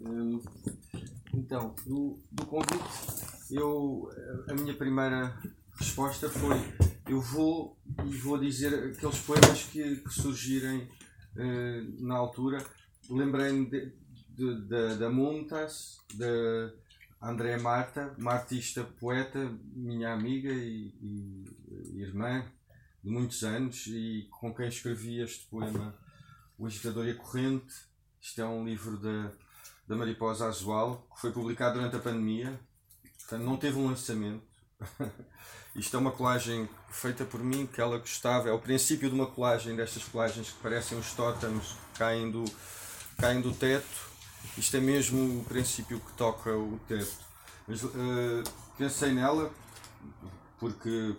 Hum, então, do, do convite, eu, a minha primeira resposta foi: eu vou e vou dizer aqueles poemas que, que surgirem uh, na altura. Lembrei-me da Muntas, da André Marta, uma artista poeta, minha amiga e, e, e irmã de muitos anos e com quem escrevi este poema, O Agitador e a Corrente. Isto é um livro da, da Mariposa Azual, que foi publicado durante a pandemia, portanto não teve um lançamento. Isto é uma colagem feita por mim, que ela gostava. É o princípio de uma colagem, destas colagens que parecem os tótems que caem do, caem do teto. Isto é mesmo o princípio que toca o teto. Mas, uh, pensei nela porque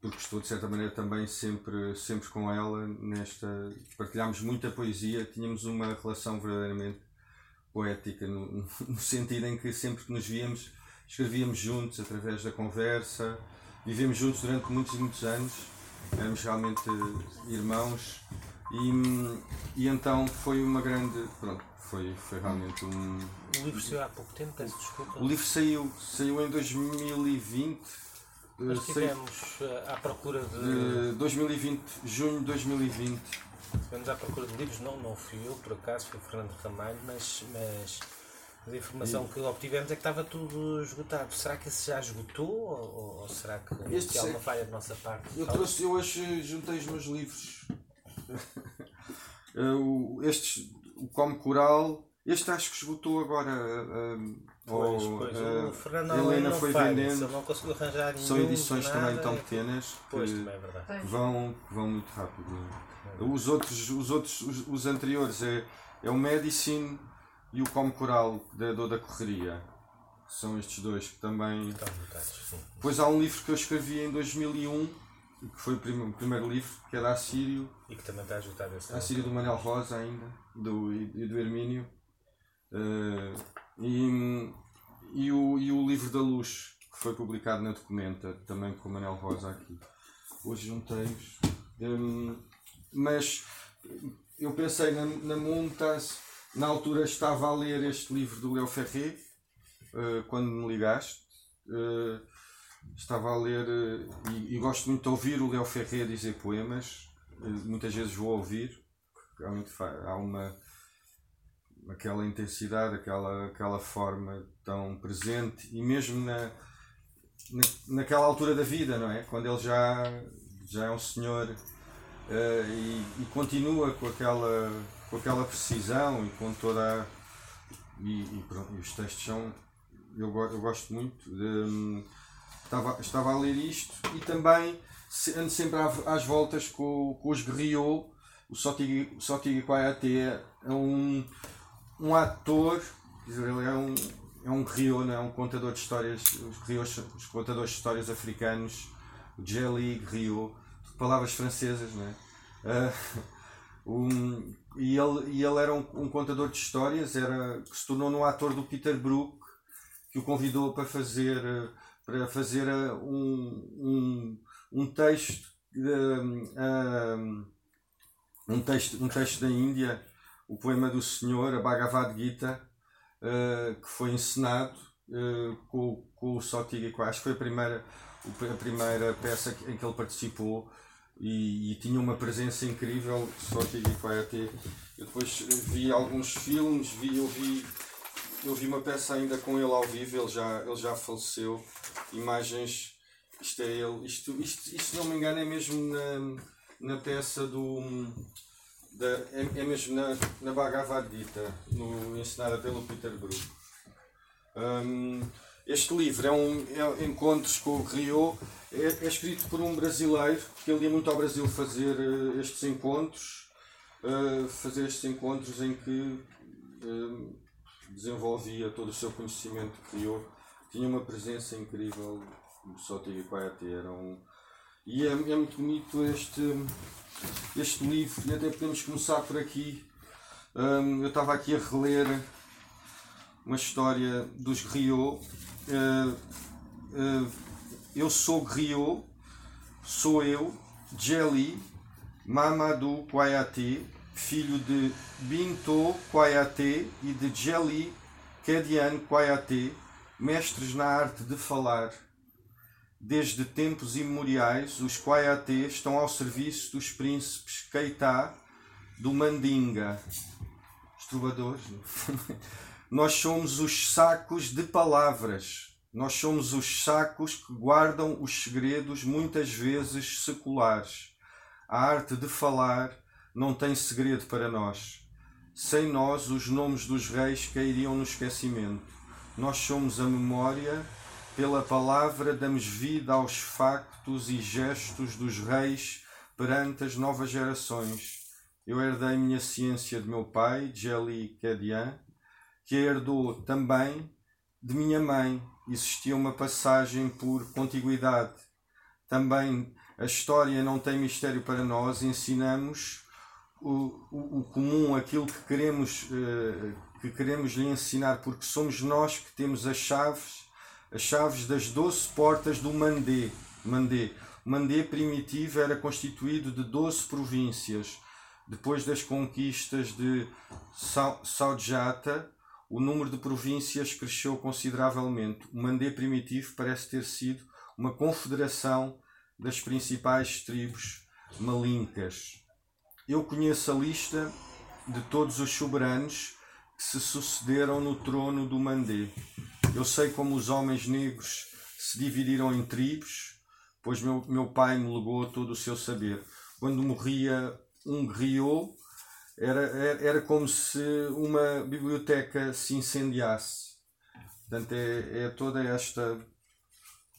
porque estou de certa maneira também sempre, sempre com ela nesta. Partilhámos muita poesia, tínhamos uma relação verdadeiramente poética, no, no sentido em que sempre que nos víamos escrevíamos juntos através da conversa, vivemos juntos durante muitos e muitos anos, éramos realmente irmãos e, e então foi uma grande. Pronto, foi, foi realmente um. O livro saiu há pouco tempo, peço desculpa. O livro saiu, saiu em 2020 nós estivemos eh, à procura de. 2020, junho de 2020. Estivemos à procura de livros, não, não fui eu, por acaso, foi o Fernando Ramalho, mas, mas a informação e... que obtivemos é que estava tudo esgotado. Será que esse já esgotou ou, ou será que este há uma falha da nossa parte? Eu trouxe, eu hoje juntei os meus livros. Eh, estes, o Como Coral, este acho que esgotou agora. Uh, Pois, pois. Uh, o Fernando Helena foi vendendo. não conseguiu arranjar São edições também tão pequenas pois, que, é que vão, que vão muito rápido. É? Os outros, os, outros os, os, anteriores é, é o Medicine e o Como Coral da Dor da Correria. São estes dois que também. Depois há um livro que eu escrevi em 2001, que foi o primeiro, o primeiro livro, que é da Assírio. E que também está a ajudar esse Assírio do Manuel Rosa ainda, do, e do Hermínio. Uh, e, e, o, e o Livro da Luz, que foi publicado na Documenta, também com o Manuel Rosa aqui. Hoje juntei-os. Um, mas eu pensei na, na Montas, na altura estava a ler este livro do Léo Ferré, uh, quando me ligaste. Uh, estava a ler uh, e, e, gosto muito de ouvir o Léo Ferré dizer poemas. muitas vezes vou ouvir, realmente há uma aquela intensidade, aquela, aquela forma tão presente e mesmo na, na, naquela altura da vida, não é? Quando ele já, já é um senhor e, e, continua com aquela, com aquela precisão e com toda a, e, e, pronto, os textos são eu, eu gosto muito de, estava, estava a ler isto e também ando sempre às voltas com, com os Griot o Sotigui Kwayate é um um ator, ele é um, é um griot, é? Um contador de histórias, os, os contadores de histórias africanos, o Jelly Griot, palavras francesas, não é? Uh, um, e, ele, e ele era um, um, contador de histórias, era, que se tornou um ator do Peter Brook, que o convidou para fazer, para fazer um, um, um texto, um, um texto, um texto da Índia o poema do Senhor, a Bhagavad Gita, uh, que foi encenado uh, com, com o Sotiga Acho que foi a primeira, a primeira peça em que ele participou e, e tinha uma presença incrível. Sotiga até Eu depois vi alguns filmes, vi, eu, vi, eu vi uma peça ainda com ele ao vivo, ele já, ele já faleceu. Imagens, isto é ele, isto, isto, isto não me engano é mesmo na, na peça do da, é, é, mesmo na, na Bhagavad Gita, no, ensinada pelo Peter Brook. Um, este livro é um é Encontros com o Rio, é, é, escrito por um brasileiro que ele ia muito ao Brasil fazer uh, estes encontros, uh, fazer estes encontros em que uh, desenvolvia todo o seu conhecimento criou. Tinha uma presença incrível, o Sotiga Coyote era um. E é, é muito bonito este este livro e até podemos começar por aqui. Um, eu estava aqui a reler uma história dos. Uh, uh, eu sou griot, sou eu, Jelly, Mamadou Kwayati, filho de Binto Kwayate e de Jeli Kedian Kwayate, mestres na arte de falar. Desde tempos imemoriais, os Kwayate estão ao serviço dos príncipes Keita do Mandinga. Os trovadores. Nós somos os sacos de palavras. Nós somos os sacos que guardam os segredos, muitas vezes seculares. A arte de falar não tem segredo para nós. Sem nós, os nomes dos reis cairiam no esquecimento. Nós somos a memória, pela palavra damos vida aos factos e gestos dos reis perante as novas gerações. Eu herdei minha ciência de meu pai, Jeli Kedian, que herdou também de minha mãe. Existia uma passagem por contiguidade. Também a história não tem mistério para nós, ensinamos o, o, o comum, aquilo que queremos, uh, que queremos lhe ensinar, porque somos nós que temos as chaves, as chaves das doze portas do Mandé. Mandé. O Mandé primitivo era constituído de doze províncias. Depois das conquistas de Saudjata, o número de províncias cresceu consideravelmente. O Mandé primitivo parece ter sido uma confederação das principais tribos malincas. Eu conheço a lista de todos os soberanos que se sucederam no trono do Mandé. Eu sei como os homens negros se dividiram em tribos, pois meu, meu pai me legou todo o seu saber. Quando morria um griot, era, era, era como se uma biblioteca se incendiasse. Portanto, é, é toda esta.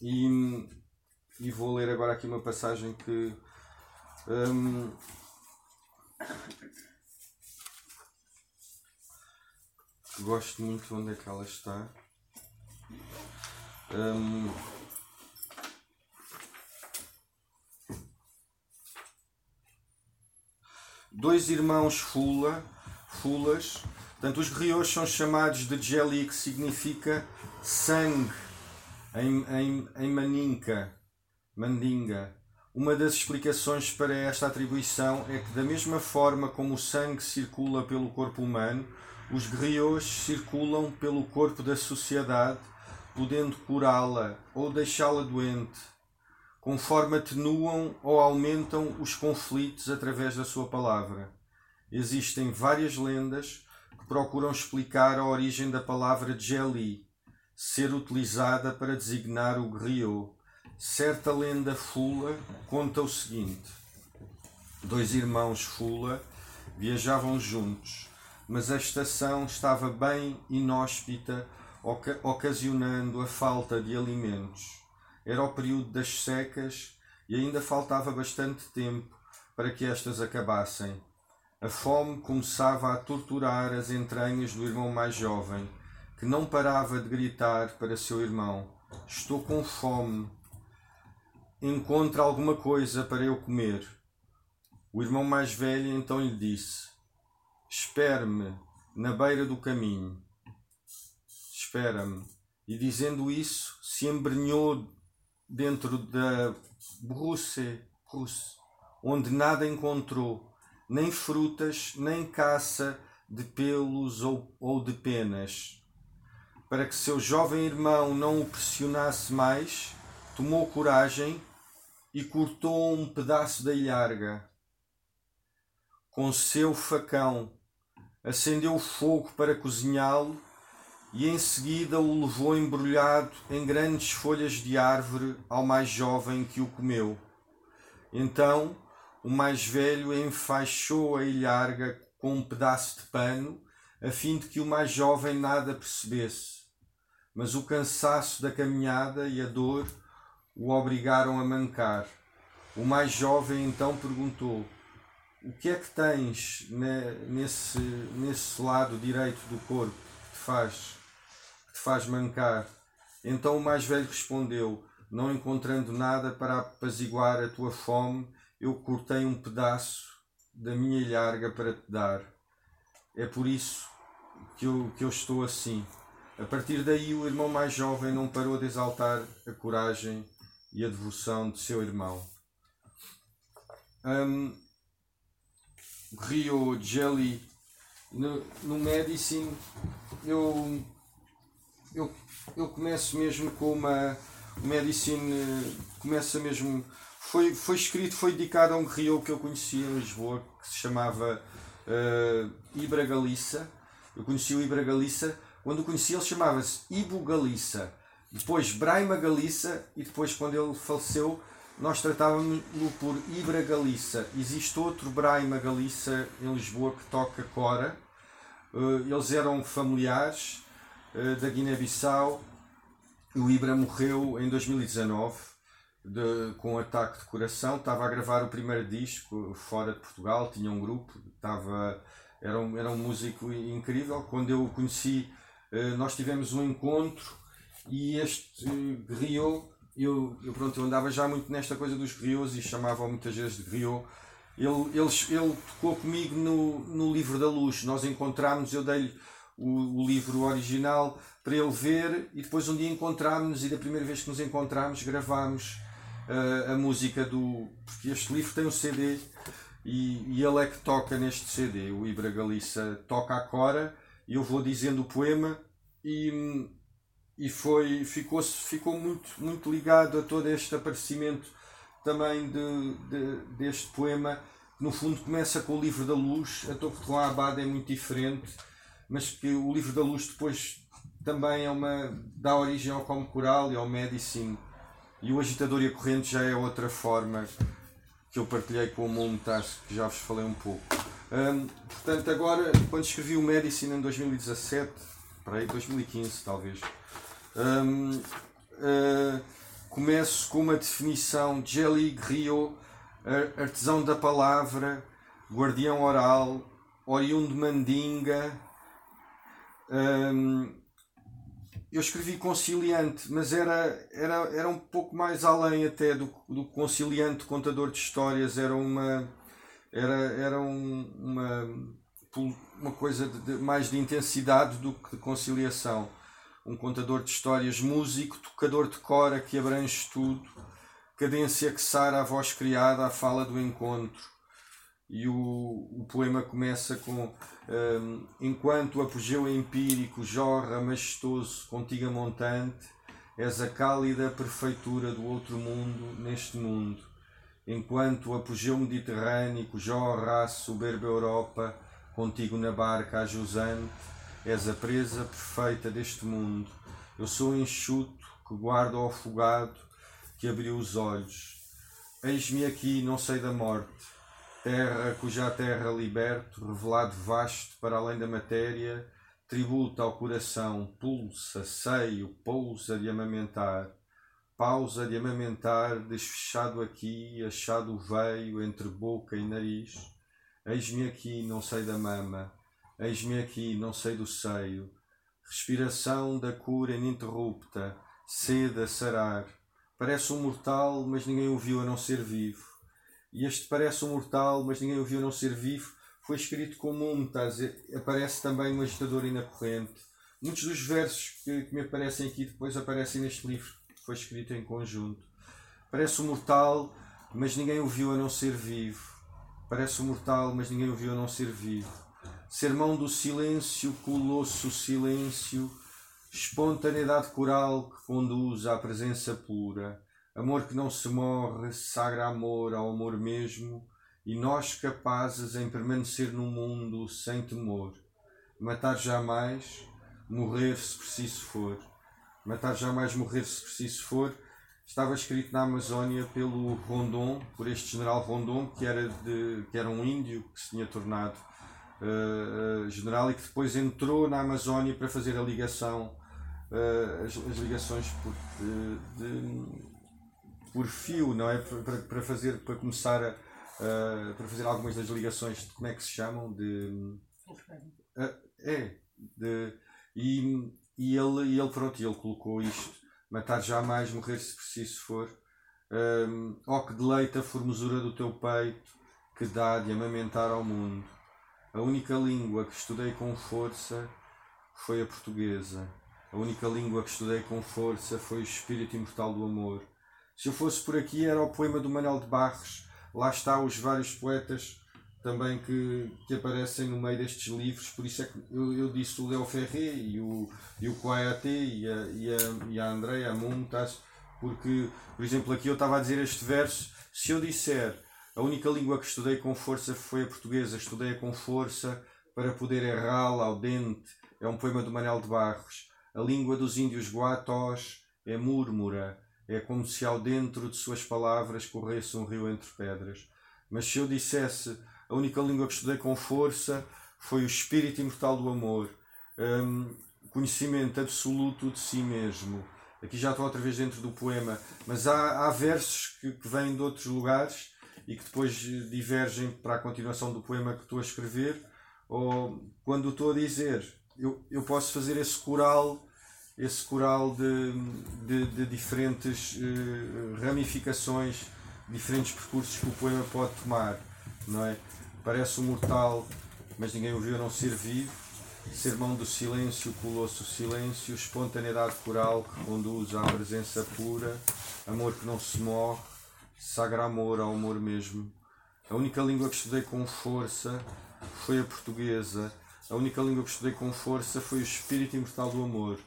E, e vou ler agora aqui uma passagem que. Um, gosto muito onde é que ela está. Um, dois irmãos Fula, Fulas, portanto os griots são chamados de Jeli, que significa sangue em, em, em Maninka, Mandinga. Uma das explicações para esta atribuição é que, da mesma forma como o sangue circula pelo corpo humano, os griots circulam pelo corpo da sociedade, podendo curá-la ou deixá-la doente, conforme atenuam ou aumentam os conflitos através da sua palavra. Existem várias lendas que procuram explicar a origem da palavra Jeli, ser utilizada para designar o griot Certa lenda fula conta o seguinte: dois irmãos fula viajavam juntos, mas a estação estava bem inóspita, oca ocasionando a falta de alimentos. Era o período das secas e ainda faltava bastante tempo para que estas acabassem. A fome começava a torturar as entranhas do irmão mais jovem, que não parava de gritar para seu irmão: Estou com fome, encontra alguma coisa para eu comer. O irmão mais velho então lhe disse: Espere-me na beira do caminho. Espera-me. E dizendo isso, se embrenhou dentro da Bruce, onde nada encontrou, nem frutas, nem caça de pelos ou, ou de penas. Para que seu jovem irmão não o pressionasse mais, tomou coragem e cortou um pedaço da ilharga. Com seu facão, acendeu fogo para cozinhá-lo e em seguida o levou embrulhado em grandes folhas de árvore ao mais jovem que o comeu. Então o mais velho enfaixou a ilharga com um pedaço de pano, a fim de que o mais jovem nada percebesse. Mas o cansaço da caminhada e a dor o obrigaram a mancar. O mais jovem então perguntou: O que é que tens nesse, nesse lado direito do corpo que te faz, te faz mancar? Então o mais velho respondeu: Não encontrando nada para apaziguar a tua fome, eu cortei um pedaço da minha ilharga para te dar. É por isso que eu, que eu estou assim. A partir daí, o irmão mais jovem não parou de exaltar a coragem e a devoção de seu irmão. Um, Rio Jelly no, no Medicine, eu, eu, eu começo mesmo com uma. Medicine começa mesmo. Foi, foi escrito, foi dedicado a um rio que eu conhecia em Lisboa, que se chamava uh, Ibra Galiça. Eu conheci o Ibra Galiça. Quando o conheci, ele chamava-se Ibo Galiça. Depois Braima Galiça. E depois, quando ele faleceu, nós tratávamos-lo por Ibra Galiça. Existe outro Braima Galiça em Lisboa que toca Cora. Uh, eles eram familiares da Guiné-Bissau. O Ibra morreu em 2019 de, com um ataque de coração. Estava a gravar o primeiro disco fora de Portugal, tinha um grupo, estava, era, um, era um músico incrível. Quando eu o conheci, uh, nós tivemos um encontro e este Rio eu, eu, pronto, eu andava já muito nesta coisa dos griots e chamava muitas vezes de griot. Ele, ele, ele tocou comigo no, no livro da luz. Nós encontramos, eu dei-lhe o, o, livro original para ele ver e depois um dia encontramos e da primeira vez que nos encontramos gravámos uh, a música do. Porque este livro tem um CD e, e ele é que toca neste CD. O Ibra Galiça toca a cora e eu vou dizendo o poema e e foi ficou ficou muito muito ligado a todo este aparecimento também de, de deste poema no fundo começa com o livro da luz a Torre Abad é muito diferente mas que o livro da luz depois também é uma dá origem ao como coral e ao medicine e o agitador e a corrente já é outra forma que eu partilhei com o Montas que já vos falei um pouco hum, portanto agora quando escrevi o medicine em 2017 para aí 2015 talvez um, uh, ah, começo com uma definição de Jelly Rio, artesão da palavra, guardião oral, oriundo Mandinga. Eu escrevi conciliante, mas era, era, era um pouco mais além até do, do conciliante, contador de histórias, era uma era, era um, uma, uma coisa de, de, mais de intensidade do que de conciliação um contador de histórias, músico, tocador de cora que abrange tudo, cadência que sara a voz criada à fala do encontro. E o, o poema começa com um, Enquanto o apogeu empírico jorra majestoso contigo montante, és a cálida perfeitura do outro mundo neste mundo. Enquanto o apogeu mediterrâneo jorra a soberba Europa, contigo na barca a jusante, És a presa perfeita deste mundo. Eu sou enxuto que guarda o afogado que abriu os olhos. Eis-me aqui, não sei da morte, terra cuja terra liberto, revelado vasto para além da matéria, tributa ao coração, pulsa, seio, pousa de amamentar, pausa de amamentar, desfechado aqui, achado veio entre boca e nariz. Eis-me aqui, não sei da mama, Eis-me aqui, não sei do seio, respiração da cura ininterrupta, sede a sarar. Parece um mortal, mas ninguém o viu a não ser vivo. E este parece um mortal, mas ninguém o viu a não ser vivo, foi escrito com Mumtaz, aparece também no agitador e na corrente. Muitos dos versos que, que me aparecem aqui depois aparecem neste livro, que foi escrito em conjunto. Parece um mortal, mas ninguém o viu a não ser vivo. Parece um mortal, mas ninguém o viu a não ser vivo sermão do silêncio, colosso silêncio, espontaneidade coral que conduz à presença pura, amor que não se morre, sagra amor ao amor mesmo, e nós capazes em permanecer no mundo sem temor, matar jamais, morrer se preciso for, matar jamais, morrer se preciso for, estava escrito na Amazónia pelo Rondon, por este general Rondon, que era, de, que era um índio que se tinha tornado uh, general e que depois entrou na Amazónia para fazer a ligação, uh, as, as, ligações por, de, de, por fio, não é? Para, para fazer, para começar a, uh, para fazer algumas das ligações, de, como é que se chamam? De, é, de, e, e ele, ele, pronto, ele colocou isto, matar jamais, morrer se preciso for. Um, ó que deleita a formosura do teu peito, que dá de amamentar ao mundo. A única língua que estudei com força foi a portuguesa. A única língua que estudei com força foi o espírito imortal do amor. Se eu fosse por aqui, era o poema do Manuel de Barros. Lá está os vários poetas também que, que aparecem no meio destes livros, por isso é que eu, eu disse o Leo Ferré e o, e o Coyote e a, e a, e a Andrea Montas, porque, por exemplo, aqui eu estava a dizer este verso, se eu disser a única língua que estudei com força foi a portuguesa, estudei com força para poder errá-la ao dente, é um poema do Manuel de Barros. A língua dos índios guatós é múrmura, é como se ao dentro de suas palavras corresse um rio entre pedras. Mas se eu dissesse a única língua que estudei com força foi o espírito imortal do amor, um, conhecimento absoluto de si mesmo. Aqui já estou outra vez dentro do poema, mas há, há versos que, que vêm de outros lugares e que depois divergem para a continuação do poema que estou a escrever. Ou quando estou a dizer, eu, eu posso fazer esse coral esse coral de, de, de diferentes uh, ramificações, diferentes percursos que o poema pode tomar, não é? Parece um mortal, mas ninguém o viu não ser vivo. Sermão do silêncio, colosso silêncio, espontaneidade coral que conduz à presença pura, amor que não se morre, sagra amor ao amor mesmo. A única língua que estudei com força foi a portuguesa. A única língua que estudei com força foi o espírito imortal do amor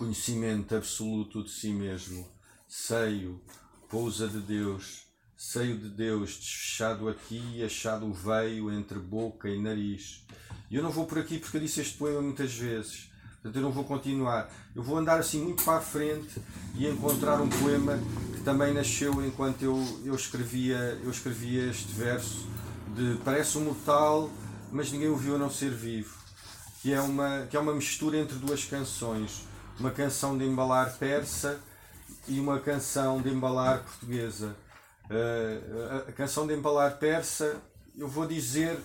conhecimento absoluto de si mesmo, seio, pousa de Deus, seio de Deus, desfechado aqui, achado veio entre boca e nariz. E eu não vou por aqui porque eu disse este poema muitas vezes, portanto eu não vou continuar. Eu vou andar assim muito para a frente e encontrar um poema que também nasceu enquanto eu, eu, escrevia, eu escrevia este verso de parece um mortal, mas ninguém o viu a não ser vivo. Que é, uma, que é uma mistura entre duas canções uma canção de embalar persa e uma canção de embalar portuguesa. Uh, a, a, canção de embalar persa, eu vou dizer,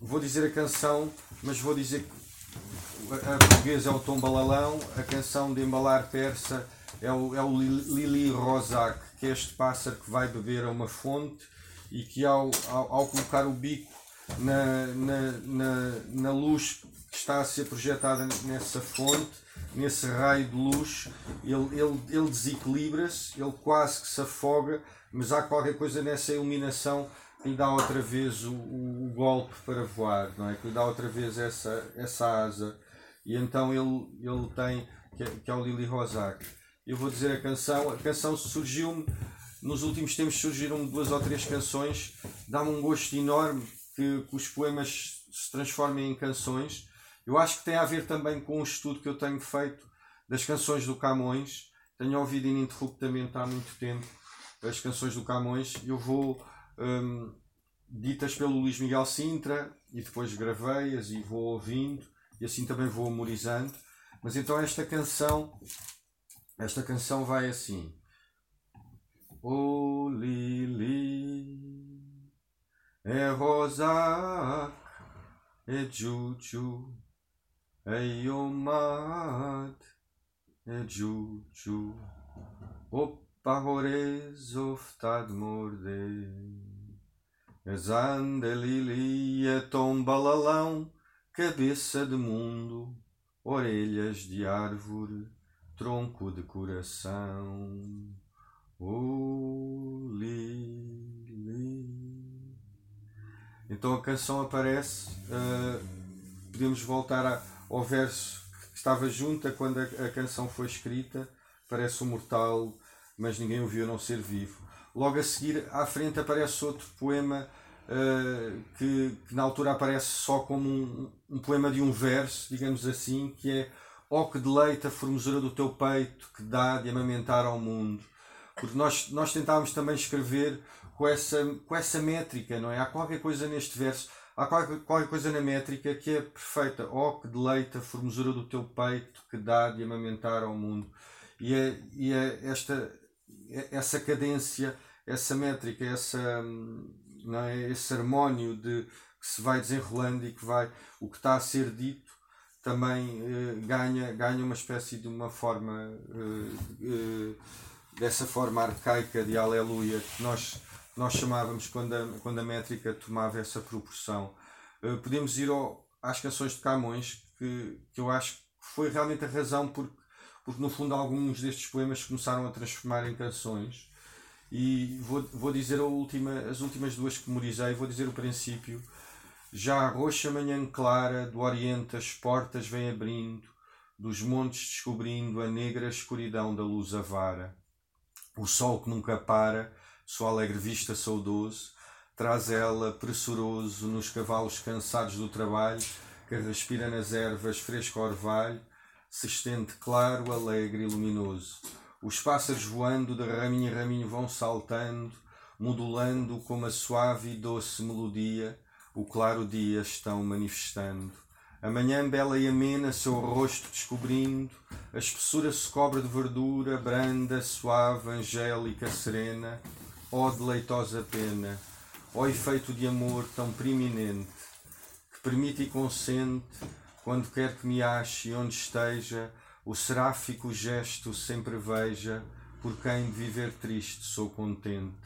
vou dizer a canção, mas vou dizer que a portuguesa é o Tom Balalão, a canção de embalar persa é o, é o Lili Rosac, que é este pássaro que vai beber a uma fonte e que ao, ao, ao colocar o bico na, na, na, na luz está a ser projetada nessa fonte, nesse raio de luz, ele, ele, ele desequilibra-se, ele quase que se afoga, mas há qualquer coisa nessa iluminação que lhe dá outra vez o, o, o golpe para voar, não é? que lhe dá outra vez essa, essa asa. E então ele, ele tem, que é, que é o Lili Rosac. Eu vou dizer a canção, a canção surgiu-me, nos últimos tempos surgiram duas ou três canções, dá-me um gosto enorme que, que os poemas se transformem em canções eu acho que tem a ver também com o estudo que eu tenho feito das canções do Camões. Tenho ouvido ininterruptamente há muito tempo as canções do Camões. Eu vou um, ditas pelo Luís Miguel Sintra e depois gravei-as e vou ouvindo e assim também vou memorizando. Mas então esta canção, esta canção vai assim. O Lili é rosa é Juju Eiomat Ejuju Oppahores oftad morde. Exandelili é tom balalão Cabeça de mundo Orelhas de árvore Tronco de coração. O li, Então a canção aparece uh, podemos voltar a ao verso que estava junto a quando a, canção foi escrita, parece um mortal, mas ninguém ouviu a não ser vivo. Logo a seguir, à frente, aparece outro poema uh, que, que, na altura aparece só como um, um, poema de um verso, digamos assim, que é oh, que deleita a formosura do teu peito que dá de amamentar ao mundo. Porque nós, nós tentávamos também escrever com essa, com essa métrica, não é? Há qualquer coisa neste verso Há qualquer, qualquer coisa na métrica que é perfeita. Oh, que deleita a formosura do teu peito que dá de amamentar ao mundo. E é, e é esta, é essa cadência, essa métrica, essa, não é, esse harmónio de, que se vai desenrolando e que vai, o que está a ser dito também eh, ganha, ganha uma espécie de uma forma, eh, eh, dessa forma arcaica de aleluia que nós nós chamávamos quando a, quando a métrica tomava essa proporção. Uh, podemos ir ao, às canções de Camões, que, que eu acho que foi realmente a razão porque, porque no fundo alguns destes poemas começaram a transformar em canções E vou, vou dizer a última, as últimas duas que memorizei, vou dizer o princípio. Já a roxa manhã clara do Oriente as portas vem abrindo, dos montes descobrindo a negra escuridão da luz avara. O sol que nunca para, sua alegre vista saudoso, traz ela pressuroso nos cavalos cansados do trabalho, que respira nas ervas fresco orvalho, se estende claro, alegre e luminoso. Os pássaros voando de raminho em raminho vão saltando, modulando como a suave e doce melodia, o claro dia estão manifestando. A manhã bela e amena, seu rosto descobrindo, a espessura se cobre de verdura, branda, suave, angélica, serena, ó deleitosa pena, ó efeito de amor tão preeminente, que permite e consente, quando quer que me ache e onde esteja, o seráfico gesto sempre veja, por quem de viver triste sou contente.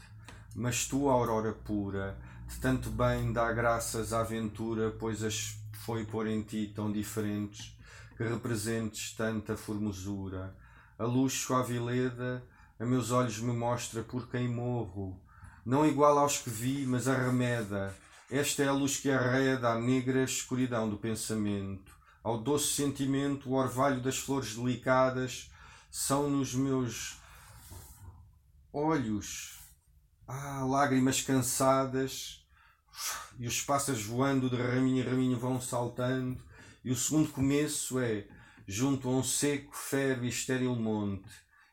Mas tu, aurora pura, de tanto bem dá graças à aventura, pois as foi pôr em ti tão diferentes, que representes tanta formosura. A luz suave e leda, a meus olhos me mostra por quem morro, não igual aos que vi, mas arremeda. Esta é a luz que arreda a negra escuridão do pensamento. Ao doce sentimento, o orvalho das flores delicadas, são nos meus olhos. Ah, lágrimas cansadas, e os pássaros voando de raminho em raminho vão saltando, e o segundo começo é junto a um seco, férreo e estéril monte,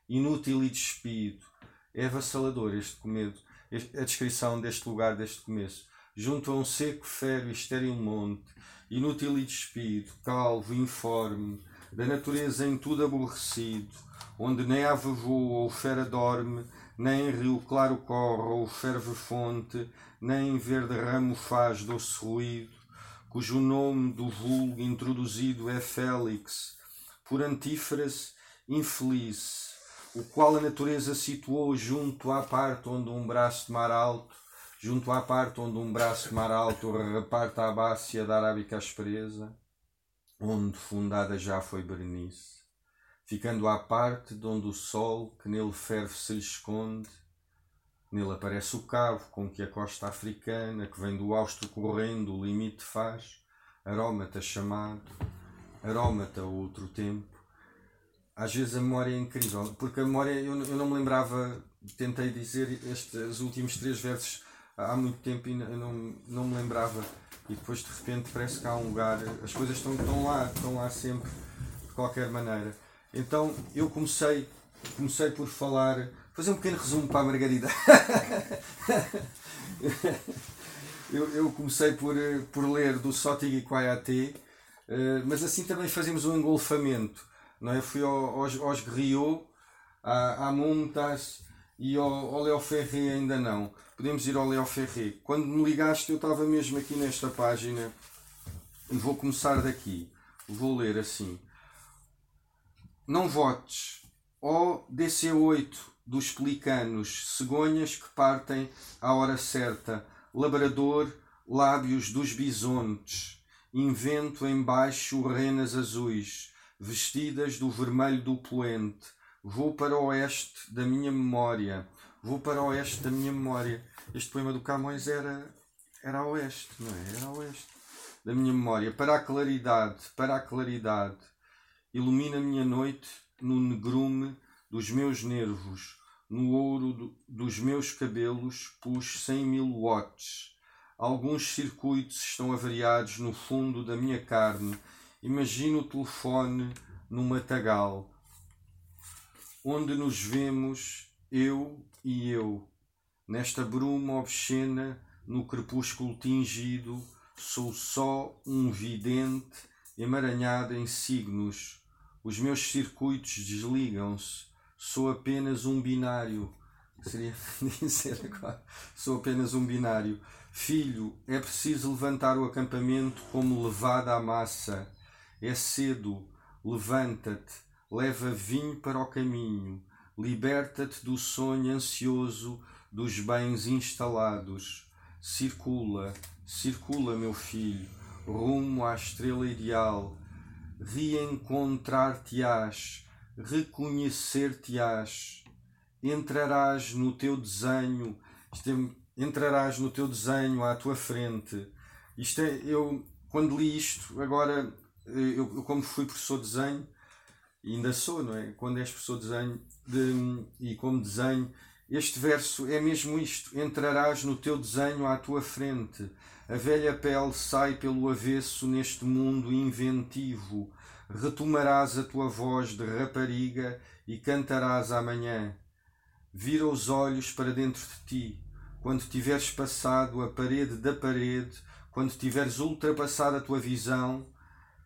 inútil e despido. É avassalador este comedo, a descrição deste lugar, deste começo. Junto a um seco, férreo e estéril monte, inútil e despido, calvo, informe, da natureza em tudo aborrecido, onde nem ave voa ou fera dorme, nem rio claro corre ou ferve fonte, nem verde ramo faz doce ruído, cujo nome do vulgo introduzido é Félix, por antífrase infeliz, o qual a natureza situou junto à parte onde um braço de mar alto junto à parte onde um braço de mar alto reparta a bácia da arábica aspereza, onde fundada já foi Berenice, ficando à parte de onde o sol que nele ferve se lhe esconde, nele aparece o cavo com que a costa africana, que vem do austro correndo, o limite faz, arómata chamado, arómata outro tempo. Às vezes a memória é incrível, porque a memória, eu, eu não me lembrava, tentei dizer estes últimos três versos há muito tempo e não, não me lembrava. E depois de repente parece que há um lugar, as coisas estão, estão lá, estão lá sempre, de qualquer maneira. Então eu comecei, comecei por falar, fazer um pequeno resumo para a Margarida. eu, eu comecei por, por ler do Sotig e Quayate, eh, mas assim também fazemos um engolfamento. Não é? Fui ao, aos, aos Griot, à, à e ao, ao Leo Ferré ainda não. Podemos ir ao Leo Ferré. Quando me ligaste, eu estava mesmo aqui nesta página. E vou começar daqui. Vou ler assim: Não votes, ó DC8 dos pelicanos, cegonhas que partem à hora certa, labrador, lábios dos bisontes, invento embaixo renas azuis, vestidas do vermelho do poente. Vou para o oeste da minha memória Vou para o oeste da minha memória. Este poema do Camões era, era a oeste, não é? Era a oeste da minha memória. Para a claridade, para a claridade. Ilumina a minha noite no negrume dos meus nervos, no ouro do, dos meus cabelos, pus cem mil watts. Alguns circuitos estão avariados no fundo da minha carne. Imagino o telefone no matagal, onde nos vemos, eu e eu, nesta bruma obscena, no crepúsculo tingido, sou só um vidente emaranhado em signos. Os meus circuitos desligam-se. Sou apenas um binário. Seria dizer agora. Sou apenas um binário. Filho, é preciso levantar o acampamento como levada à massa. É cedo. Levanta-te. Leva vinho para o caminho liberta-te do sonho ansioso dos bens instalados. Circula, circula, meu filho, rumo à estrela ideal. Reencontrar-te-ás, reconhecer-te-ás. entrarás no teu desenho, é, entrarás no teu desenho à tua frente. Isto é, eu quando li isto, agora eu, eu como fui professor de desenho, e ainda sou, não é? Quando és professor de desenho de, e como desenho, este verso é mesmo isto: entrarás no teu desenho à tua frente. A velha pele sai pelo avesso neste mundo inventivo. Retomarás a tua voz de rapariga e cantarás amanhã. Vira os olhos para dentro de ti. Quando tiveres passado a parede da parede, quando tiveres ultrapassado a tua visão,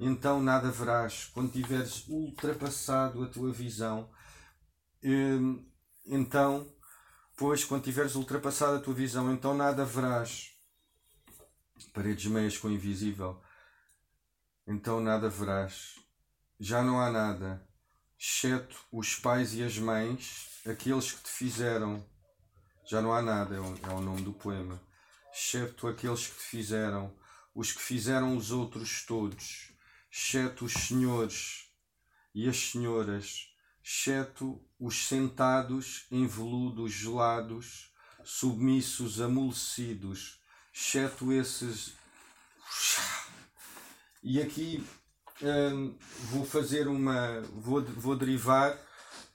então nada verás. Quando tiveres ultrapassado a tua visão, hum, então, pois, quando tiveres ultrapassado a tua visão, então nada verás paredes meias com invisível, então nada verás. Já não há nada, exceto os pais e as mães, aqueles que te fizeram. Já não há nada, é o, é o nome do poema. Exceto aqueles que te fizeram, os que fizeram os outros todos, exceto os senhores e as senhoras, exceto os sentados em veludos gelados, submissos, amolecidos, exceto esses. E aqui hum, vou fazer uma. Vou, vou derivar.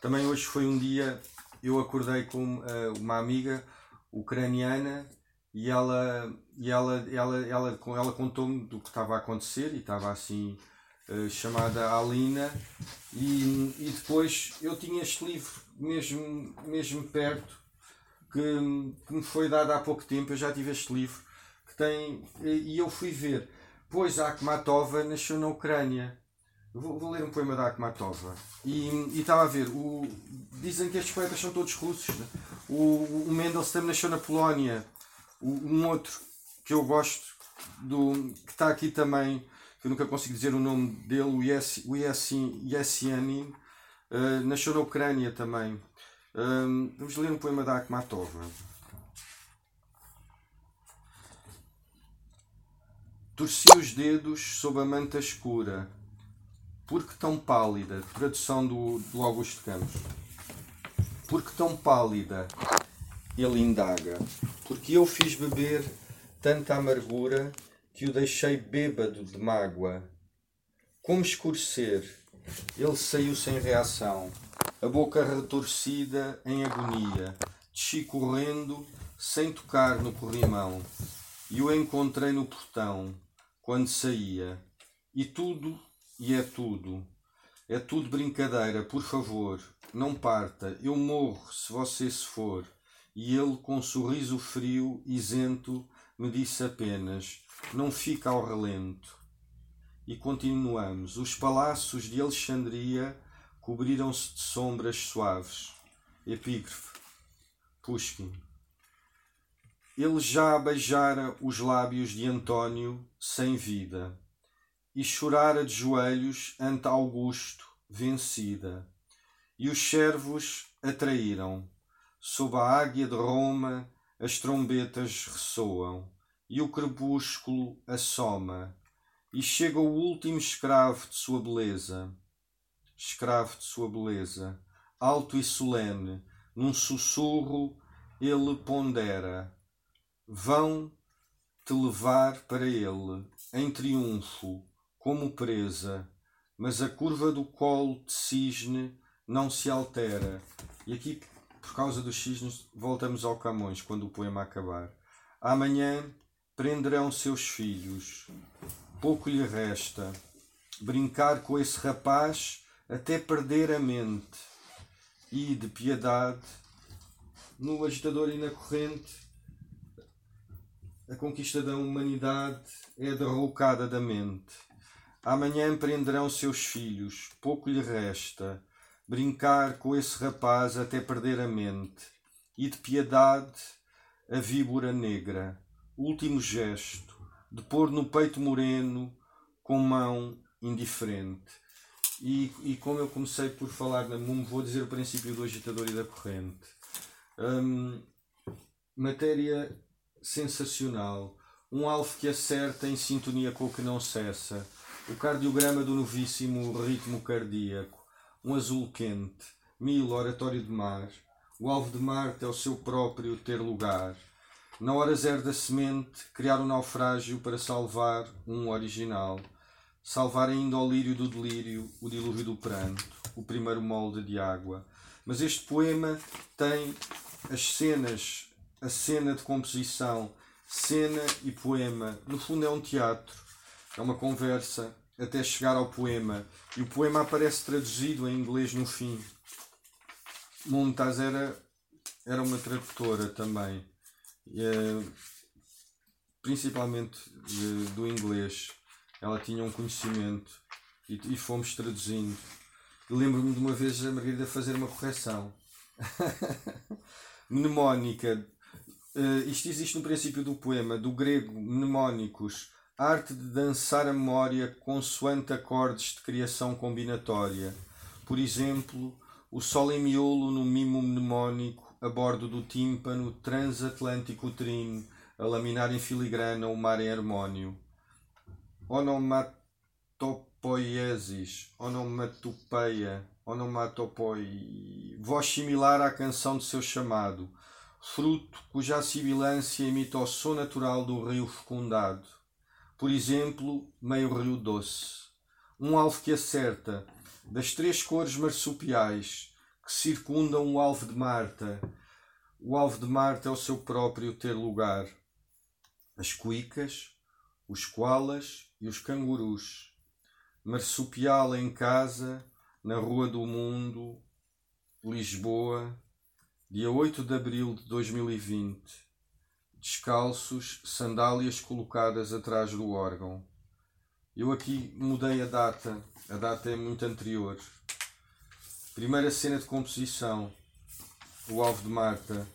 Também hoje foi um dia. Eu acordei com uh, uma amiga ucraniana e ela, e ela, ela, ela, ela contou-me do que estava a acontecer e estava assim. Uh, chamada Alina e, e depois eu tinha este livro mesmo, mesmo perto que, que me foi dado há pouco tempo, eu já tive este livro tem. E eu fui ver. Pois a Akhmatova nasceu na Ucrânia. Vou, vou ler um poema da Akhmatova. E, e estava a ver. O, dizem que estes poetas são todos russos. Né? O, o Mendelssohn nasceu na Polónia. O, um outro que eu gosto, do, que está aqui também, que eu nunca consigo dizer o nome dele, o Yesianin, uh, nasceu na Ucrânia também. Um, vamos ler um poema da Akhmatova. Torci os dedos sob a manta escura. Porque tão pálida? Tradução do, do Augusto Campos. Porque tão pálida? Ele indaga. Porque eu fiz beber tanta amargura que o deixei bêbado de mágoa. Como escurecer? Ele saiu sem reação, a boca retorcida em agonia. Desci correndo, sem tocar no corrimão, e o encontrei no portão quando saía. E tudo, e é tudo. É tudo brincadeira, por favor, não parta, eu morro se você se for. E ele, com um sorriso frio, isento, me disse apenas: Não fica ao relento. E continuamos. Os palácios de Alexandria cobriram-se de sombras suaves. Epígrafe. Pushkin. Ele já beijara os lábios de Antônio sem vida e chorara de joelhos ante Augusto, vencida. E os servos atraíram. Sob a águia de Roma as trombetas ressoam e o crepúsculo assoma. E chega o último escravo de sua beleza, escravo de sua beleza, alto e solene, num sussurro ele pondera vão te levar para ele em triunfo, como presa, mas a curva do colo de cisne não se altera. E aqui, por causa dos cisnes, voltamos ao Camões quando o poema acabar. Amanhã prenderão seus filhos, pouco lhe resta brincar com esse rapaz até perder a mente. E de piedade, no agitador e na corrente, a conquista da humanidade é derrocada da mente. Amanhã empreenderão seus filhos, pouco lhe resta brincar com esse rapaz até perder a mente. E de piedade, a víbora negra, último gesto, de pôr no peito moreno, com mão indiferente. E, e como eu comecei por falar na MUM, vou dizer o princípio do agitador e da corrente. Hum, matéria sensacional, um alvo que acerta em sintonia com o que não cessa, o cardiograma do novíssimo ritmo cardíaco, um azul quente, mil oratório de mar, o alvo de Marte é o seu próprio ter lugar. Na hora zero da semente, criar um naufrágio para salvar um original. Salvar ainda o lírio do delírio, o dilúvio do pranto, o primeiro molde de água. Mas este poema tem as cenas, a cena de composição, cena e poema. No fundo é um teatro, é uma conversa até chegar ao poema. E o poema aparece traduzido em inglês no fim. Mumtaz era, era uma tradutora também, é, principalmente de, do inglês. Ela tinha um conhecimento e, fomos traduzindo. Lembro-me de uma vez a Margarida fazer uma correção. Mnemónica. Uh, isto existe no princípio do poema, do grego mnemónicos, arte de dançar a memória consoante acordes de criação combinatória. Por exemplo, o sol em miolo no mimo mnemónico, a bordo do tímpano transatlântico trino, a laminar em filigrana o mar em harmónio. Onomatopoiesis, onomatopeia, onomatopoi, voz similar à canção de seu chamado, fruto cuja sibilância imita o som natural do rio fecundado. Por exemplo, meio rio doce. Um alvo que acerta, das três cores marsupiais que circundam o alvo de Marta. O alvo de Marta é o seu próprio ter lugar. As cuicas, os koalas e os cangurus. Marsupial em casa, na Rua do Mundo, Lisboa, dia 8 de abril de 2020. Descalços, sandálias colocadas atrás do órgão. Eu aqui mudei a data, a data é muito anterior. Primeira cena de composição: O Alvo de Marta.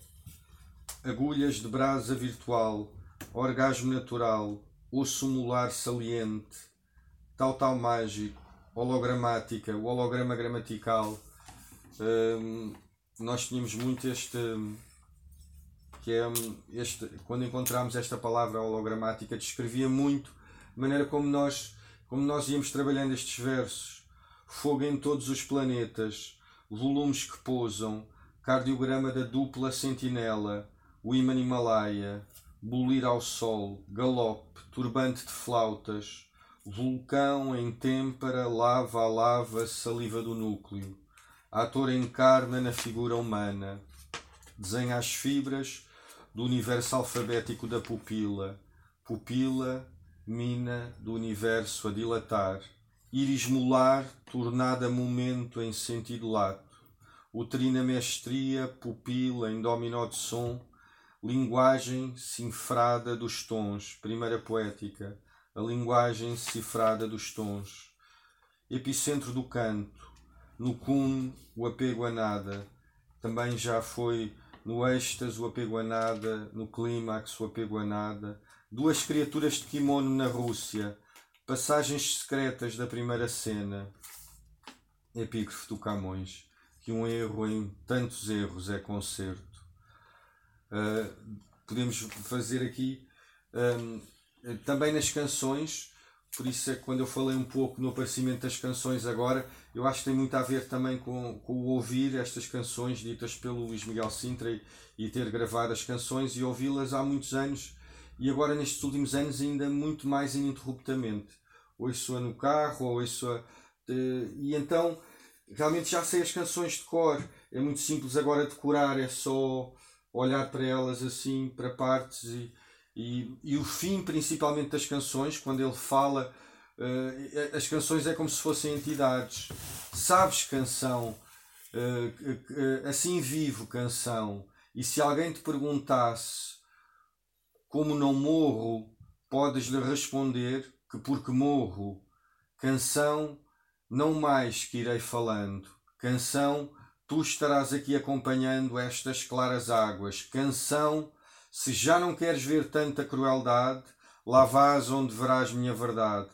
Agulhas de brasa virtual, orgasmo natural, osso molar saliente, tal tal mágico, hologramática, o holograma gramatical. Um, nós tínhamos muito este que é este quando encontramos esta palavra hologramática descrevia muito a maneira como nós como nós íamos trabalhando estes versos fogo em todos os planetas volumes que pousam cardiograma da dupla sentinela o imã Himalaia bulir ao sol galope turbante de flautas Vulcão em têmpera, lava a lava, saliva do núcleo. Ator encarna na figura humana. Desenha as fibras do universo alfabético da pupila. Pupila, mina do universo a dilatar. Íris molar, tornada momento em sentido lato. Utrina mestria, pupila em dominó de som. Linguagem cifrada dos tons, primeira poética a linguagem cifrada dos tons. Epicentro do canto, no cume, o apego a nada. Também já foi no êxtase o apego a nada, no clímax o apego a nada. Duas criaturas de kimono na Rússia, passagens secretas da primeira cena. Epígrafe do Camões, que um erro em tantos erros é concerto. Uh, podemos fazer aqui um, eh, também nas canções, por isso é que quando eu falei um pouco no aparecimento das canções agora, eu acho que tem muito a ver também com, com o ouvir estas canções ditas pelo Luís Miguel Sintra e, e ter gravado as canções e ouvi-las há muitos anos e agora nestes últimos anos ainda muito mais ininterruptamente. Ouço-a no carro, ouço-a. E então realmente já sei as canções de cor. É muito simples agora decorar, é só olhar para elas assim, para partes e, e, e o fim, principalmente, das canções, quando ele fala, uh, as canções é como se fossem entidades. Sabes canção, uh, assim vivo canção. E se alguém te perguntasse como não morro, podes-lhe responder que porque morro, canção, não mais que irei falando. Canção, tu estarás aqui acompanhando estas claras águas. Canção, se já não queres ver tanta crueldade, lá vás onde verás minha verdade.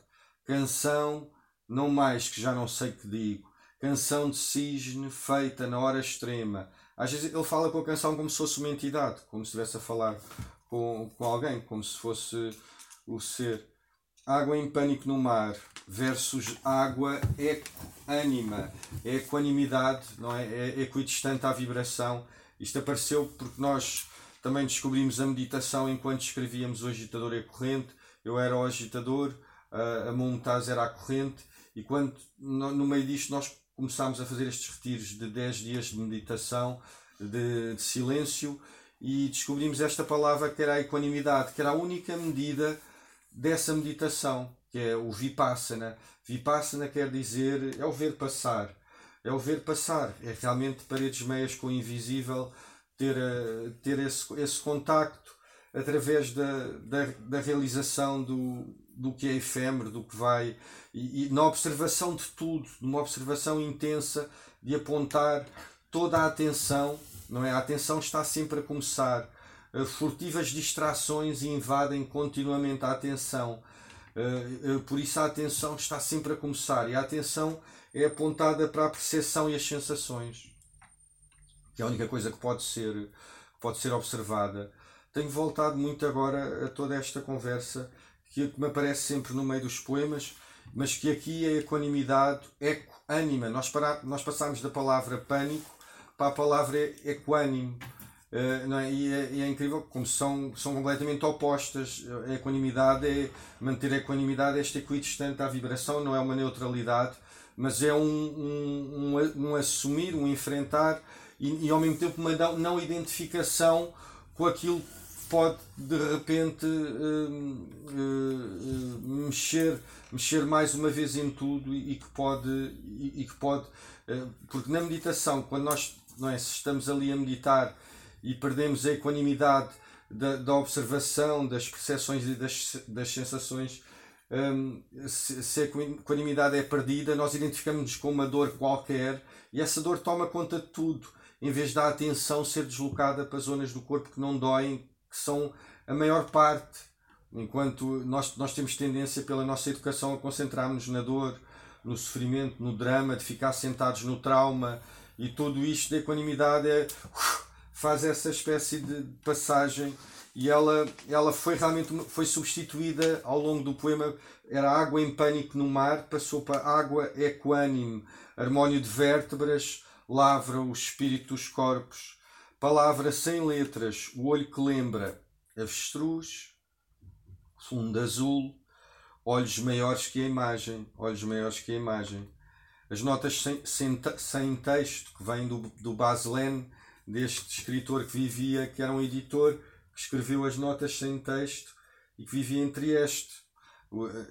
Canção, não mais que já não sei que digo. Canção de cisne feita na hora extrema. Às vezes ele fala com a canção como se fosse uma entidade, como se estivesse a falar com, com alguém, como se fosse o ser. Água em pânico no mar versus água eco-ânima. É equanimidade, não é? É equidistante à vibração Isto apareceu porque nós também descobrimos a meditação enquanto escrevíamos o agitador e a corrente. Eu era o agitador, a Montaz era a corrente, e quando no meio disto nós começámos a fazer estes retiros de 10 dias de meditação, de, de silêncio, e descobrimos esta palavra que era a equanimidade, que era a única medida dessa meditação, que é o vipassana. Vipassana quer dizer, é o ver passar. É o ver passar, é realmente paredes meias com o invisível, ter, eh, ter esse, esse contacto através da, da, da realização do, do que é efêmero, do que vai, e, e na observação de tudo, numa observação intensa, de apontar toda a atenção, não é? A atenção está sempre a começar. Uh, furtivas distrações invadem continuamente a atenção. Uh, por isso a atenção está sempre a começar. E a atenção é apontada para a percepção e as sensações. Que é a única coisa que pode ser, pode ser observada. Tenho voltado muito agora a toda esta conversa que me aparece sempre no meio dos poemas, mas que aqui é equanimidade, eco, ânima. Nós, para, nós passamos da palavra pânico para a palavra equânime. Uh, é? E, é, é, incrível como são, são completamente opostas. A equanimidade é manter a equanimidade, esta equidistante à vibração, não é uma neutralidade, mas é um, um, um, um assumir, um enfrentar e, e, ao mesmo tempo uma não, identificação com aquilo que pode de repente uh, uh, mexer, mexer mais uma vez em tudo e, e que pode, e, e que pode porque na meditação, quando nós não é, estamos ali a meditar e perdemos a equanimidade da, da observação, das percepções e das, das sensações, um, se, se, a equanimidade é perdida, nós identificamos-nos com uma dor qualquer e essa dor toma conta de tudo, em vez da atenção ser deslocada para zonas do corpo que não doem, que são a maior parte. Enquanto nós, nós temos tendência, pela nossa educação, a concentrarmos na dor, no sofrimento, no drama, de ficar sentados no trauma e tudo isto da equanimidade é, faz essa espécie de passagem e ela, ela foi realmente foi substituída ao longo do poema era água em pânico no mar passou para água equânime harmónio de vértebras lavra o espírito dos corpos palavra sem letras o olho que lembra avestruz fundo azul olhos maiores que a imagem olhos maiores que a imagem as notas sem, sem, sem texto, que vêm do, do Baslen, deste escritor que vivia, que era um editor, que escreveu as notas sem texto e que vivia em Trieste.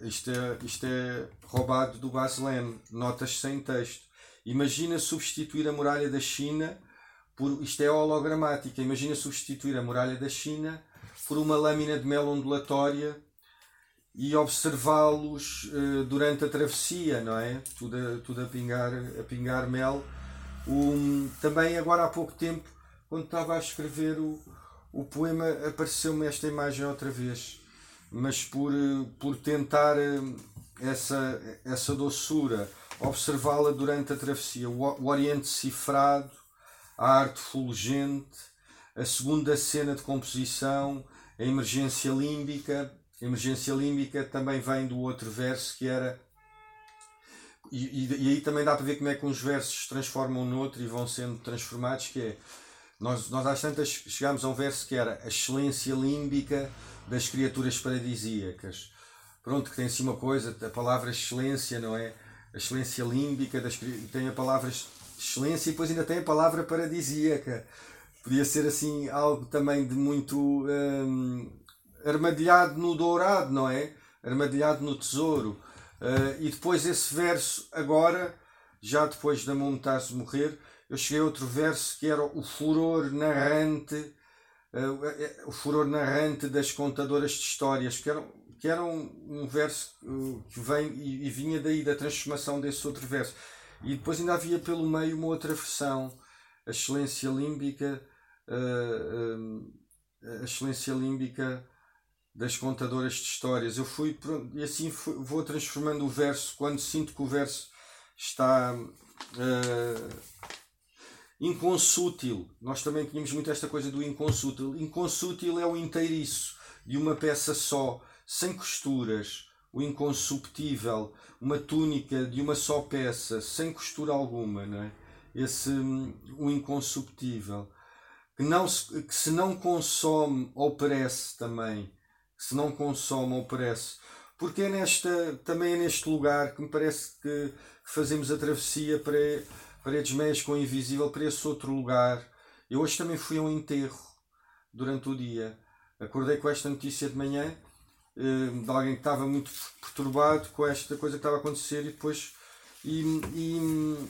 Isto é, isto é roubado do Baslen, notas sem texto. Imagina substituir a muralha da China por. Isto é hologramática. Imagina substituir a muralha da China por uma lâmina de mel ondulatória e observá-los uh, durante a travessia, não é? Tudo a, tudo a, pingar, a pingar mel. Um, também agora há pouco tempo, quando estava a escrever o, o poema, apareceu-me esta imagem outra vez, mas por, uh, por tentar uh, essa, essa doçura, observá-la durante a travessia. O, Oriente cifrado, a arte fulgente, a segunda cena de composição, a emergência límbica, emergência límbica também vem do outro verso que era. E, e, e, aí também dá para ver como é que uns versos se transformam no outro e vão sendo transformados, que é. Nós, nós às tantas chegámos a um verso que era a excelência límbica das criaturas paradisíacas. Pronto, que tem assim uma coisa, a palavra excelência, não é? A excelência límbica, das, tem a palavra excelência e depois ainda tem a palavra paradisíaca. Podia ser assim algo também de muito. Hum, armadilhado no dourado, não é? Armadilhado no tesouro. Uh, e depois esse verso, agora, já depois da Montaz morrer, eu cheguei a outro verso que era o furor narrante, uh, o furor narrante das contadoras de histórias, que era, que era um, um verso uh, que vem e, e, vinha daí da transformação desse outro verso. E depois ainda havia pelo meio uma outra versão, a excelência límbica, a excelência límbica das contadoras de histórias. Eu fui pronto, e assim fui, vou transformando o verso quando sinto que o verso está uh, inconsútil. Nós também tínhamos muito esta coisa do inconsútil. Inconsútil é o inteiriço de uma peça só, sem costuras. O inconsuptível, uma túnica de uma só peça, sem costura alguma, não é? Esse, o inconsuptível. que, não se, que se não consome ou perece também. Se não consome ou perece. Porque é nesta, também é neste lugar que me parece que fazemos a travessia para Paredes Meias com o Invisível para esse outro lugar. Eu hoje também fui a um enterro durante o dia. Acordei com esta notícia de manhã de alguém que estava muito perturbado com esta coisa que estava a acontecer e depois e, e,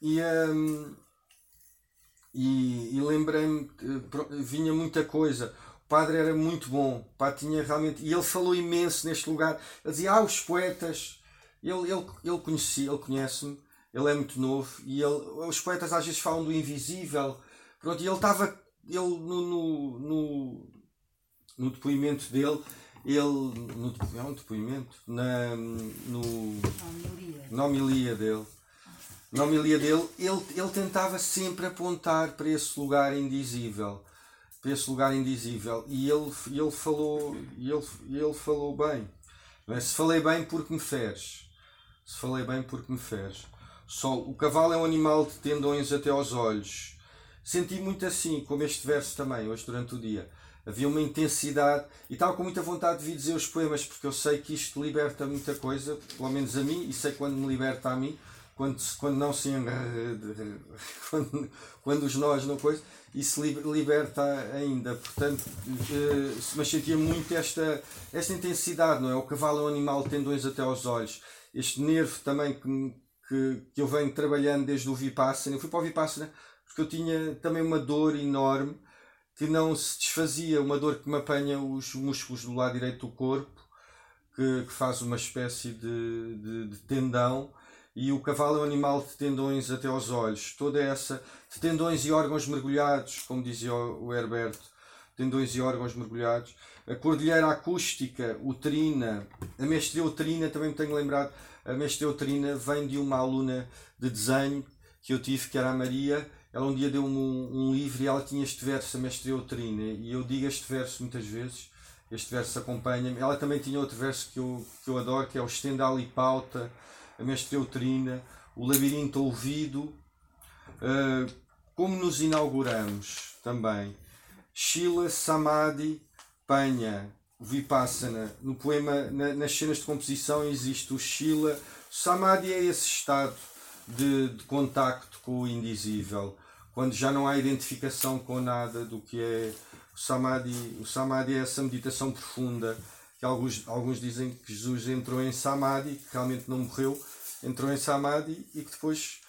e, um, e, e lembrei-me vinha muita coisa. O padre era muito bom pá, tinha realmente e ele falou imenso neste lugar. Ele dizia ah os poetas. Ele, ele, ele conhecia ele conhece-me ele é muito novo e ele, os poetas às vezes falam do invisível. Pronto e ele estava ele no, no, no, no depoimento dele ele, no, é um depoimento, na, no, na homilia dele, na homilia dele, ele, ele tentava sempre apontar para esse lugar indizível, para esse lugar indizível, e ele, ele falou, ele, ele falou bem, é? se falei bem porque me feres, se falei bem porque me feres. Só, o cavalo é um animal de tendões até aos olhos. Senti muito assim, como este verso também, hoje durante o dia havia uma intensidade e estava com muita vontade de vir dizer os poemas porque eu sei que isto liberta muita coisa, pelo menos a mim, e sei quando me liberta a mim, quando, quando não se quando, quando os nós não coisa, isso liberta ainda, portanto, eh, mas sentia muito esta, esta intensidade, não é? O cavalo é um animal tendões até aos olhos, este nervo também que, que, que eu venho trabalhando desde o Vipassana, eu fui para o Vipassana porque eu tinha também uma dor enorme, que não se desfazia, uma dor que me apanha os músculos do lado direito do corpo, que, que faz uma espécie de, de, de, tendão, e o cavalo é um animal de tendões até aos olhos, toda essa, de tendões e órgãos mergulhados, como dizia o Herberto, tendões e órgãos mergulhados, a cordilheira acústica, uterina, a mestria uterina, também me tenho lembrado, a mestria uterina vem de uma aluna de desenho que eu tive, que era a Maria, ela um dia deu-me um, um, livro e ela tinha este verso, a mestre Outrina, e eu digo este verso muitas vezes, este verso acompanha-me. Ela também tinha outro verso que eu, que eu adoro, que é o Estendal e Pauta, a mestre Outrina, o Labirinto Ouvido, uh, como nos inauguramos também. Sheila Samadhi Penha, Vipassana, no poema, na, nas cenas de composição existe o Sheila. Samadhi é esse estado de, de contacto com o indizível, quando já não há identificação com nada do que é o Samadhi. O Samadhi é essa meditação profunda que alguns, alguns dizem que Jesus entrou em Samadhi, que realmente não morreu, entrou em Samadhi e que depois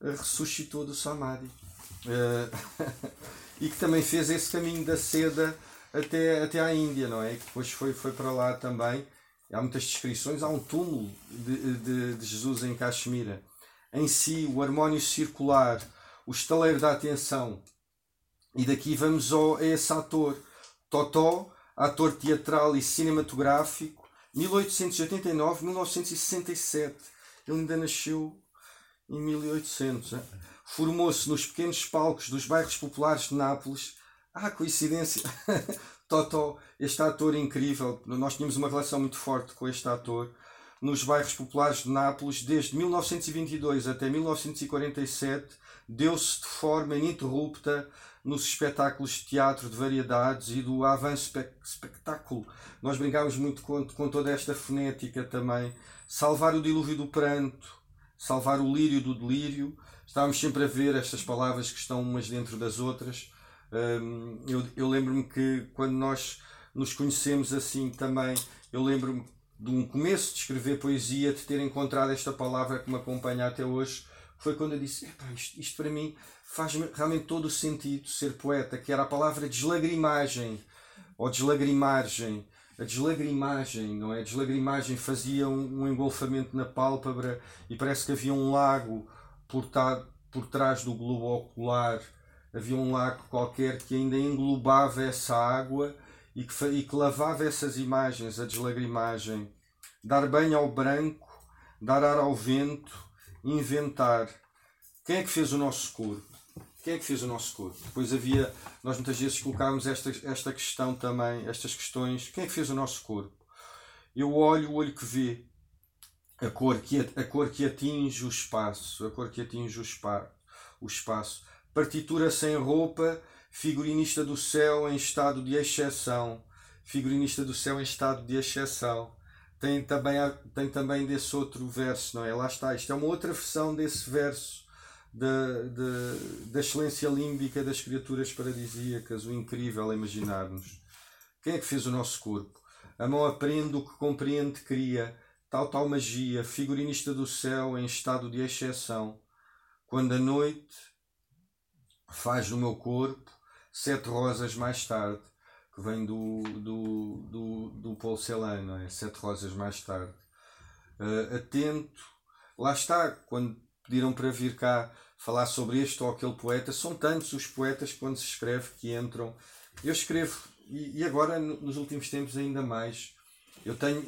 uh, ressuscitou do Samadhi. Uh, e que também fez esse caminho da seda até, até à Índia, não é? Que depois foi, foi para lá também. Há muitas descrições, há um túmulo de, de, de Jesus em Caxemira. Em si, o harmónio circular, o estaleiro da atenção. E daqui vamos ao, a esse ator, Totó, ator teatral e cinematográfico, 1889-1967. Ele ainda nasceu em 1800. Formou-se nos pequenos palcos dos bairros populares de Nápoles. Ah, coincidência! Totó, este ator incrível, nós tínhamos uma relação muito forte com este ator nos bairros populares de Nápoles desde 1922 até 1947, deu-se de forma ininterrupta nos espetáculos de teatro de variedades e do avant spectáculo. Nós brincámos muito com, com toda esta fonética também. Salvar o dilúvio do pranto, salvar o lírio do delírio. Estávamos sempre a ver estas palavras que estão umas dentro das outras. Um, eu, eu lembro-me que quando nós nos conhecemos assim também, eu lembro-me de um começo de escrever poesia, de ter encontrado esta palavra que me acompanha até hoje, foi quando eu disse: isto, isto para mim faz realmente todo o sentido ser poeta, que era a palavra deslagrimagem ou deslagrimagem. A deslagrimagem, não é? A deslagrimagem fazia um, um engolfamento na pálpebra e parece que havia um lago por, tá, por trás do globo ocular. Havia um lago qualquer que ainda englobava essa água e que, e que lavava essas imagens, a deslagrimagem, dar banho ao branco, dar ar ao vento, inventar. Quem é que fez o nosso corpo? Quem é que fez o nosso corpo? Depois havia, nós muitas vezes colocávamos esta, esta questão também, estas questões, quem é que fez o nosso corpo? Eu olho o olho que vê, a cor que, a cor que atinge o espaço, a cor que atinge o, spa, o espaço. partitura sem roupa, figurinista do céu em estado de exceção. Figurinista do céu em estado de exceção. Tem também, tem também desse outro verso, não é? Lá está. Isto é uma outra versão desse verso da, da, da excelência límbica das criaturas paradisíacas, o incrível a imaginar-nos. Quem é que fez o nosso corpo? A mão aprende o que compreende, cria. Tal, tal magia, figurinista do céu em estado de exceção. Quando a noite faz no meu corpo sete rosas mais tarde, que vem do, do, do, do Paul Celan, não é? Sete rosas mais tarde. Uh, atento, lá está, quando pediram para vir cá falar sobre este ou aquele poeta, são tantos os poetas quando se escreve que entram. Eu escrevo, e, e agora nos últimos tempos ainda mais. Eu tenho,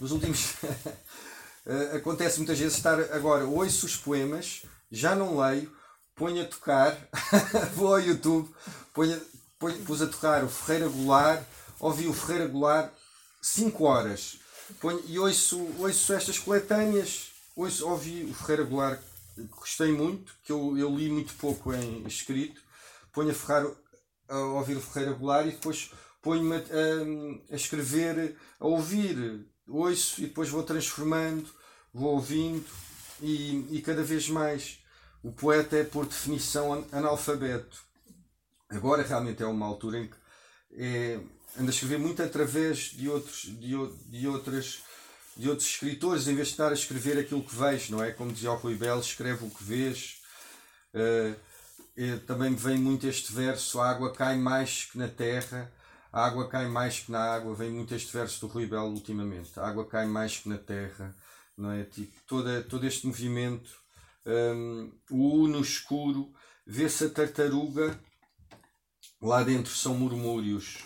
nos últimos. Eh, acontece muitas vezes estar agora, ouço os poemas, já não leio, ponho a tocar, vou ao YouTube, ponho, ponho, pus a tocar o Ferreira Goulart, ouvi o Ferreira Goulart 5 horas. Ponho, e ouço, ouço estas coletâneas, ouço, ouvi o Ferreira Goulart, gostei muito, que eu, eu li muito pouco em escrito, ponho a, Ferrar, a ouvir o Ferreira Goulart e depois ponho-me a, a, a escrever, a ouvir, ouço e depois vou transformando, vou ouvindo e, e cada vez mais o poeta é, por definição, analfabeto. Agora realmente é uma altura em que é, anda a escrever muito através de outros, de, de, outras, de outros escritores, em vez de estar a escrever aquilo que vejo, não é? Como dizia o Rui Belo, escreve o que vês. Uh, é, também vem muito este verso: a água cai mais que na terra, a água cai mais que na água. Vem muito este verso do Rui Belo ultimamente: a água cai mais que na terra, não é? Tipo, toda, todo este movimento um, o U no escuro, vê-se a tartaruga, lá dentro são murmúrios.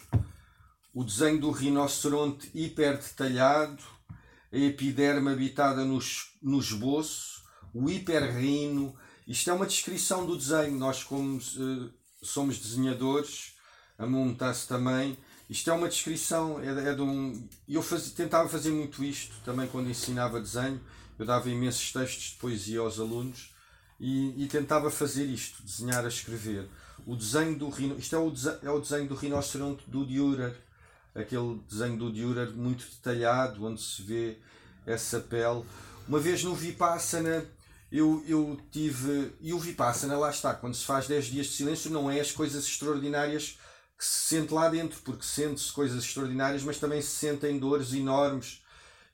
O desenho do rinoceronte hiper detalhado, a epiderme habitada no, no esboço, o hiperrino. Isto é uma descrição do desenho. Nós, como uh, somos desenhadores, a Mumtas também, isto é uma descrição. É, é de um, eu faz, tentava fazer muito isto também quando ensinava desenho eu dava imensos textos de poesia aos alunos e, e tentava fazer isto, desenhar a escrever. O desenho do rino, isto é o, é o desenho do rinoceronte do Dürer, aquele desenho do Dürer muito detalhado, onde se vê essa pele. Uma vez no Vipassana, eu, eu tive. E o Vipassana, lá está, quando se faz 10 dias de silêncio, não é as coisas extraordinárias que se sente lá dentro, porque sente-se coisas extraordinárias, mas também se sentem dores enormes.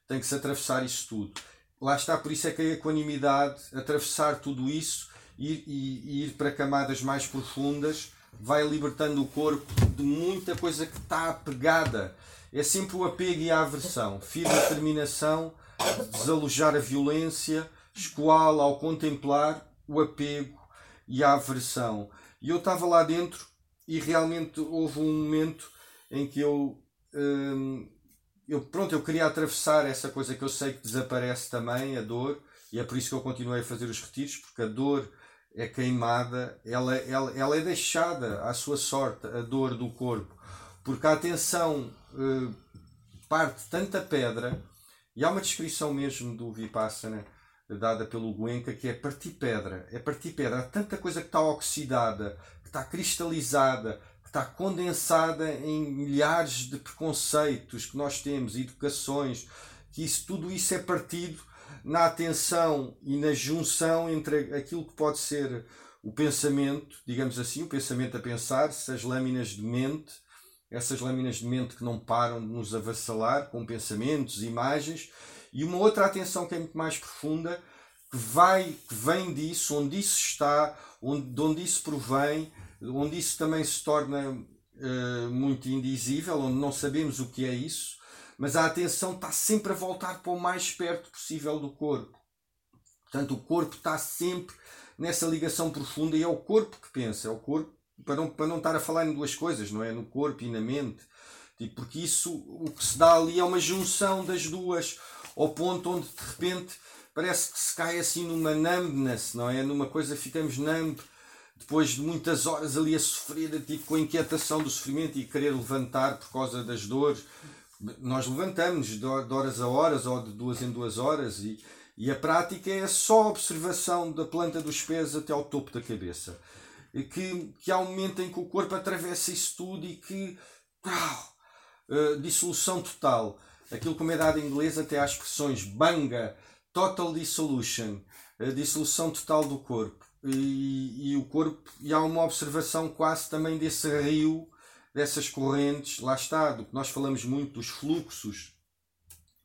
Tem que se atravessar isso tudo lá está, por isso é que a equanimidade, atravessar tudo isso e, e, e, ir para camadas mais profundas, vai libertando o corpo de muita coisa que está apegada. É sempre o apego e a aversão. Firme determinação de desalojar a violência, escoá-la ao contemplar o apego e a aversão. E eu estava lá dentro e realmente houve um momento em que eu hum, eu, pronto, eu queria atravessar essa coisa que eu sei que desaparece também, a dor, e é por isso que eu continuei a fazer os retiros, porque a dor é queimada, ela, ela, ela é deixada à sua sorte, a dor do corpo, porque a atenção eh, parte tanta pedra, e há uma descrição mesmo do Vipassana dada pelo Guenca que é partir pedra, é partir pedra, há tanta coisa que está oxidada, que está cristalizada, está condensada em milhares de preconceitos que nós temos, educações, que isso, tudo isso é partido na atenção e na junção entre aquilo que pode ser o pensamento, digamos assim, o pensamento a pensar, as lâminas de mente, essas lâminas de mente que não param de nos avassalar com pensamentos, imagens, e uma outra atenção que é muito mais profunda, que vai, que vem disso, onde isso está, onde, de onde isso provém, onde isso também se torna uh, muito indizível, onde não sabemos o que é isso, mas a atenção está sempre a voltar para o mais perto possível do corpo. Portanto, o corpo está sempre nessa ligação profunda e é o corpo que pensa, é o corpo, para não, para não estar a falar em duas coisas, não é? No corpo e na mente. Tipo, porque isso, o que se dá ali é uma junção das duas, ao ponto onde de repente parece que se cai assim numa numbness, não é? Numa coisa, ficamos numb depois de muitas horas ali a sofrer, tipo, com a inquietação do sofrimento e querer levantar por causa das dores, nós levantamos de horas a horas ou de duas em duas horas e, e a prática é só a observação da planta dos pés até ao topo da cabeça. que, que há um momento em que o corpo atravessa isso tudo e que. Uh, dissolução total. Aquilo como é dado em inglês até às expressões banga, total dissolution, a dissolução total do corpo. E, o corpo, e há uma observação quase também desse rio, dessas correntes, lá está, do que nós falamos muito dos fluxos,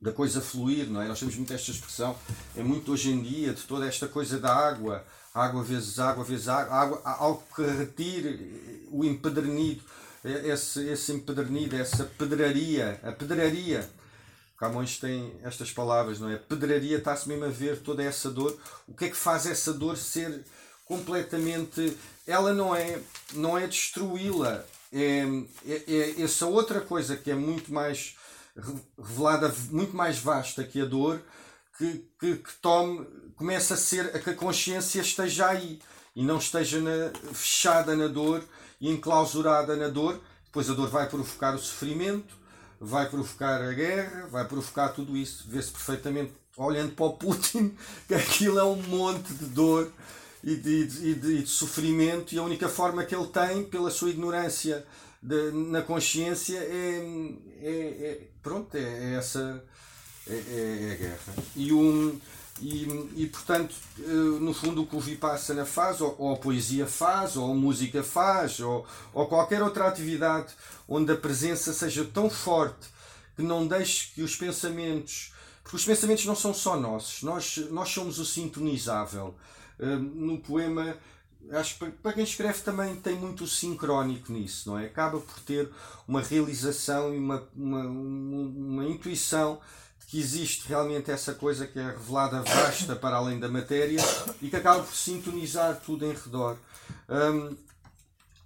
da coisa fluir, não é? Nós temos muito esta expressão, é muito hoje em dia, de toda esta coisa da água, água vezes água vezes água, água algo que retire o empedernido, esse, esse empedernido, essa pedraria, a pedraria. Camões tem estas palavras, não é? Pedraria está-se mesmo a ver toda essa dor. O que é que faz essa dor ser completamente. Ela não é, não é destruí-la, é, é, é essa outra coisa que é muito mais revelada, muito mais vasta que a dor, que, que, que tome, começa a ser a que a consciência esteja aí e não esteja na, fechada na dor e enclausurada na dor. Depois a dor vai provocar o sofrimento, vai provocar a guerra, vai provocar tudo isso. Vê-se perfeitamente, olhando para o Putin, que aquilo é um monte de dor e de, de, de, de sofrimento, e a única forma que ele tem, pela sua ignorância na consciência, é, é, é pronto, é, é essa é, é, é, a guerra. E um, e, e portanto, eh, no fundo, o que o Vipassana faz, ou, ou a poesia faz, ou a música faz, ou, ou qualquer outra atividade onde a presença seja tão forte que não deixe que os pensamentos. Porque os pensamentos não são só nossos, nós, nós somos o sintonizável. Eh, no poema, acho que para quem escreve também tem muito sincrónico nisso, não é? Acaba por ter uma realização e uma, uma, uma, intuição que existe realmente essa coisa que é revelada vasta para além da matéria e que acaba por sintonizar tudo em redor. Um,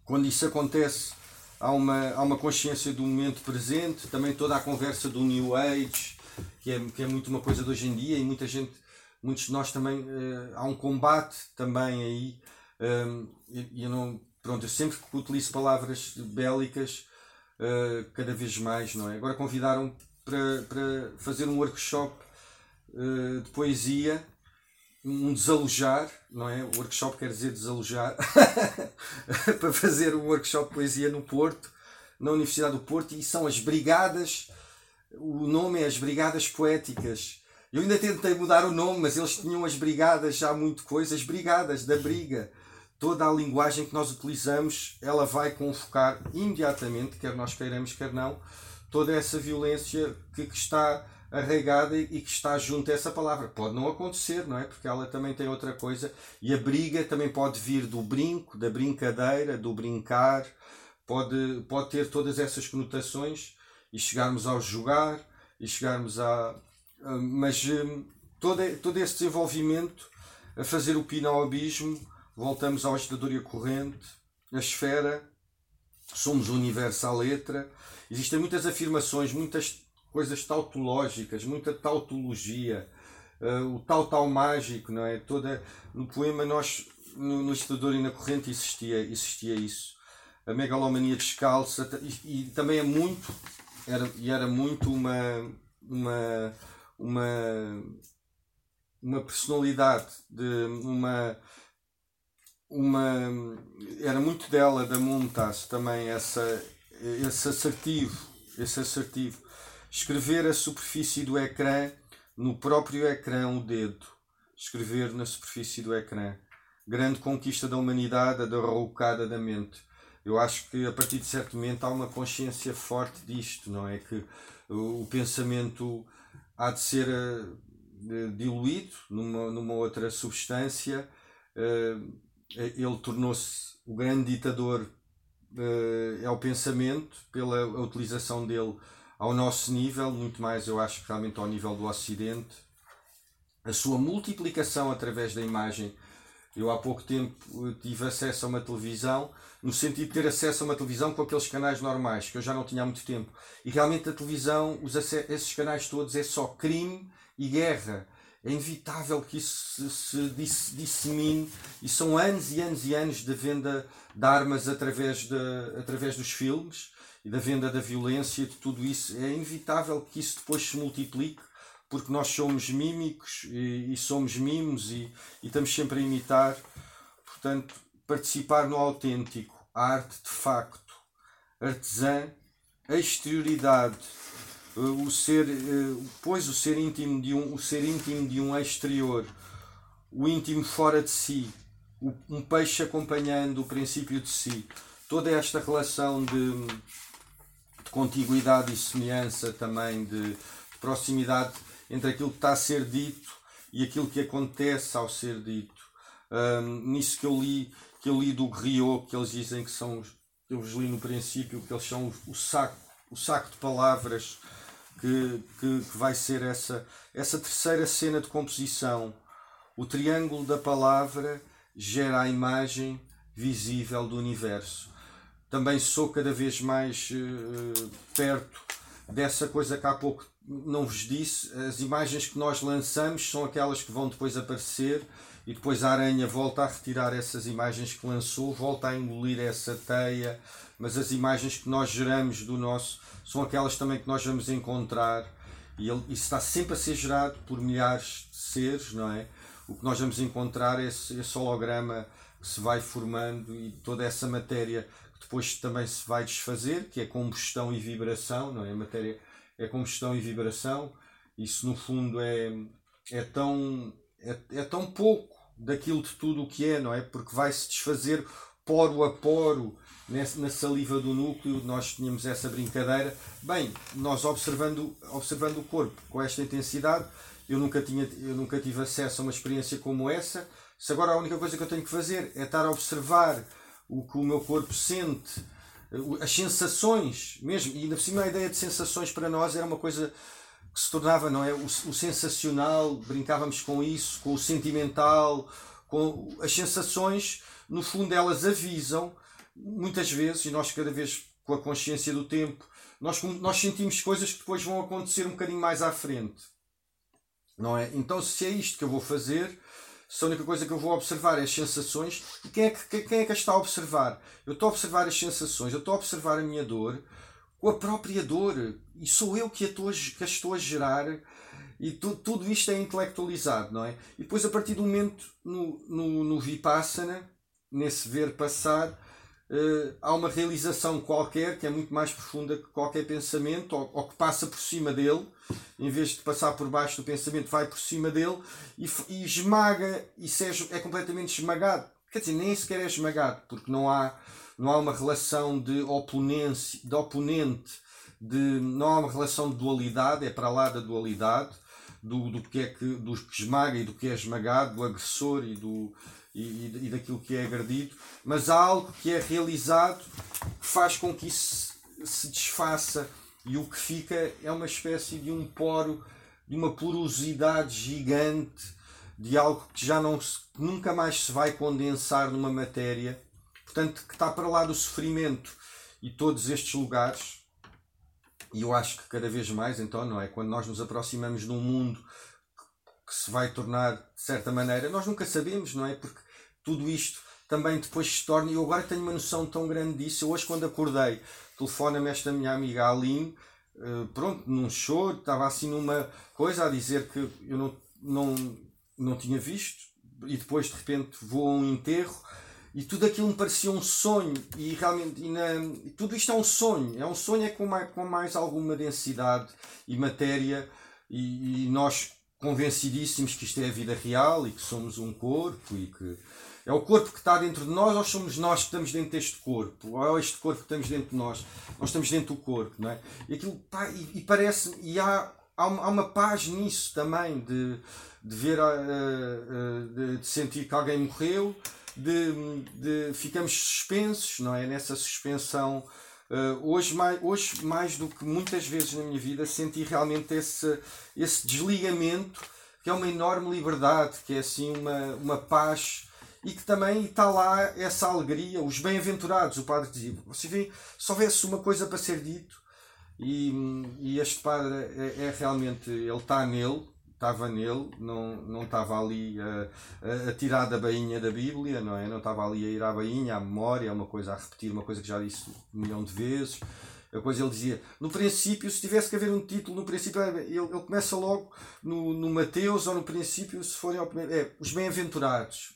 quando isso acontece, há uma, há uma consciência do momento presente, também toda a conversa do New Age, que é, que é muito uma coisa de hoje em dia, e muita gente, muitos de nós também, uh, há um combate também aí. Um, e, eu não, pronto, eu sempre que utilizo palavras bélicas, uh, cada vez mais, não é? Agora convidaram para, para fazer um workshop uh, de poesia, um desalojar, não é? O workshop quer dizer desalojar, para fazer um workshop de poesia no Porto, na Universidade do Porto, e são as Brigadas, o nome é as Brigadas Poéticas. Eu ainda tentei mudar o nome, mas eles tinham as brigadas já muito coisas, brigadas da briga. Toda a linguagem que nós utilizamos, ela vai convocar imediatamente, quer nós queiramos, quer não, toda essa violência que, que está arraigada e que está junto a essa palavra. Pode não acontecer, não é? Porque ela também tem outra coisa. E a briga também pode vir do brinco, da brincadeira, do brincar, pode, pode ter todas essas conotações e chegarmos ao jogar e chegarmos a. Mas hum, todo, todo esse desenvolvimento a fazer o pino ao abismo, voltamos ao estador e a corrente, a esfera, somos o universo à letra Existem muitas afirmações, muitas coisas tautológicas, muita tautologia, uh, o tal tal mágico, não é? Toda, no poema nós, no, no e na Corrente existia, existia isso. A megalomania descalça e, e também é muito, era, e era muito uma, uma, uma, uma personalidade, de uma, uma, era muito dela, da Montas também, essa, esse assertivo, esse assertivo. Escrever a superfície do ecrã, no próprio ecrã, o dedo. Escrever na superfície do ecrã. Grande conquista da humanidade, a derrocada da mente. Eu acho que a partir de certo momento há uma consciência forte disto, não é? Que o pensamento há de ser uh, diluído numa, numa outra substância. Uh, ele tornou-se o grande ditador é o pensamento, pela utilização dele ao nosso nível, muito mais eu acho realmente ao nível do Ocidente, a sua multiplicação através da imagem. Eu há pouco tempo tive acesso a uma televisão, no sentido de ter acesso a uma televisão com aqueles canais normais, que eu já não tinha há muito tempo. E realmente a televisão, os esses canais todos, é só crime e guerra é inevitável que isso se, dissemine e são anos e anos e anos de venda de armas através, de, através dos filmes e da venda da violência, de tudo isso. É inevitável que isso depois se multiplique porque nós somos mímicos e, e somos mimos e, e, estamos sempre a imitar. Portanto, participar no autêntico, a arte de facto, artesã, a exterioridade, eh, o ser, eh, pois o ser íntimo de um, o ser íntimo de um exterior, o íntimo fora de si, um peixe acompanhando o princípio de si, toda esta relação de, de contiguidade e semelhança também de, de proximidade entre aquilo que está a ser dito e aquilo que acontece ao ser dito. Um, nisso que eu li, que eu li do Griot, que eles dizem que são, eu vos li no princípio, que eles são o saco, o saco de palavras que, que, que vai ser essa, essa terceira cena de composição. O triângulo da palavra gera a imagem visível do universo. Também sou cada vez mais uh, perto dessa coisa que há pouco não vos disse. As imagens que nós lançamos são aquelas que vão depois aparecer e depois a aranha volta a retirar essas imagens que lançou, volta a engolir essa teia, mas as imagens que nós geramos do nosso são aquelas também que nós vamos encontrar e ele, isso está sempre a ser gerado por milhares de seres, não é? O que nós vamos encontrar é esse, esse holograma que se vai formando e toda essa matéria que depois também se vai desfazer, que é combustão e vibração, não é? A matéria é combustão e vibração, isso no fundo é, é tão é, é tão pouco daquilo de tudo o que é, não é? Porque vai se desfazer poro a poro na saliva do núcleo, nós tínhamos essa brincadeira. Bem, nós observando, observando o corpo com esta intensidade, eu nunca, tinha, eu nunca tive acesso a uma experiência como essa. Se agora a única coisa que eu tenho que fazer é estar a observar o que o meu corpo sente, as sensações mesmo, e ainda por cima a ideia de sensações para nós era uma coisa que se tornava, não é? O, o sensacional, brincávamos com isso, com o sentimental, com as sensações, no fundo elas avisam, muitas vezes, e nós cada vez com a consciência do tempo, nós, nós sentimos coisas que depois vão acontecer um bocadinho mais à frente. Não é? Então, se é isto que eu vou fazer, se a única coisa que eu vou observar é as sensações, e quem é que, quem é que está a observar? Eu estou a observar as sensações, eu estou a observar a minha dor, com a própria dor, e sou eu que a que a estou a gerar, e tu, tudo isto é intelectualizado, não é? E depois, a partir do momento no, no, no Vipassana, nesse ver passar, uh, há uma realização qualquer que é muito mais profunda que qualquer pensamento, ou, ou, que passa por cima dele, em vez de passar por baixo do pensamento, vai por cima dele e, e esmaga, e é, é completamente esmagado. Quer dizer, nem sequer é esmagado, porque não há não há uma relação de oponência, de oponente, de, não há uma relação de dualidade, é para lá da dualidade, do, do, que, é que, do que esmaga e do que é esmagado, do agressor e, do, e, e daquilo que é agredido, mas há algo que é realizado que faz com que isso se desfaça e o que fica é uma espécie de um poro, de uma porosidade gigante, de algo que já não se, nunca mais se vai condensar numa matéria portanto, que está para lá do sofrimento e todos estes lugares. E eu acho que cada vez mais, então, não é? Quando nós nos aproximamos de um mundo que se vai tornar, de certa maneira, nós nunca sabemos, não é? Porque tudo isto também depois se torna. E eu agora tenho uma noção tão grande disso. Eu hoje, quando acordei, telefona-me esta minha amiga Aline, eh, pronto, num show, estava assim numa coisa a dizer que eu não, não, não tinha visto, e depois de repente vou a um enterro e tudo aquilo me parecia um sonho e realmente e na, tudo isto é um sonho. É um sonho é com mais, com mais alguma densidade e matéria e, e, nós convencidíssimos que isto é a vida real e que somos um corpo e que é o corpo que está dentro de nós ou somos nós que estamos dentro deste corpo? Ou é este corpo que estamos dentro de nós? Nós estamos dentro do corpo não é? E aquilo pá, e, e parece e há há uma paz nisso também de de ver uh, uh, de, de sentir que alguém morreu de, de ficamos suspensos, não é? Nessa suspensão. Uh, hoje, mais, hoje, mais do que muitas vezes na minha vida, senti realmente esse, esse desligamento, que é uma enorme liberdade, que é assim uma, uma paz e que também está lá essa alegria, os bem-aventurados, o padre dizia. Você vê, se houvesse uma coisa para ser dito, e, e este padre é, é realmente, ele está nele, estava nele, não, não estava ali a, a, tirar da bainha da Bíblia, não é? Não estava ali a ir à bainha, à memória, uma coisa a repetir, uma coisa que já disse um milhão de vezes. A coisa ele dizia, no princípio, se tivesse que haver um título, no princípio, ele, ele começa logo no, no Mateus ou no princípio, se forem ao primeiro, é os bem-aventurados.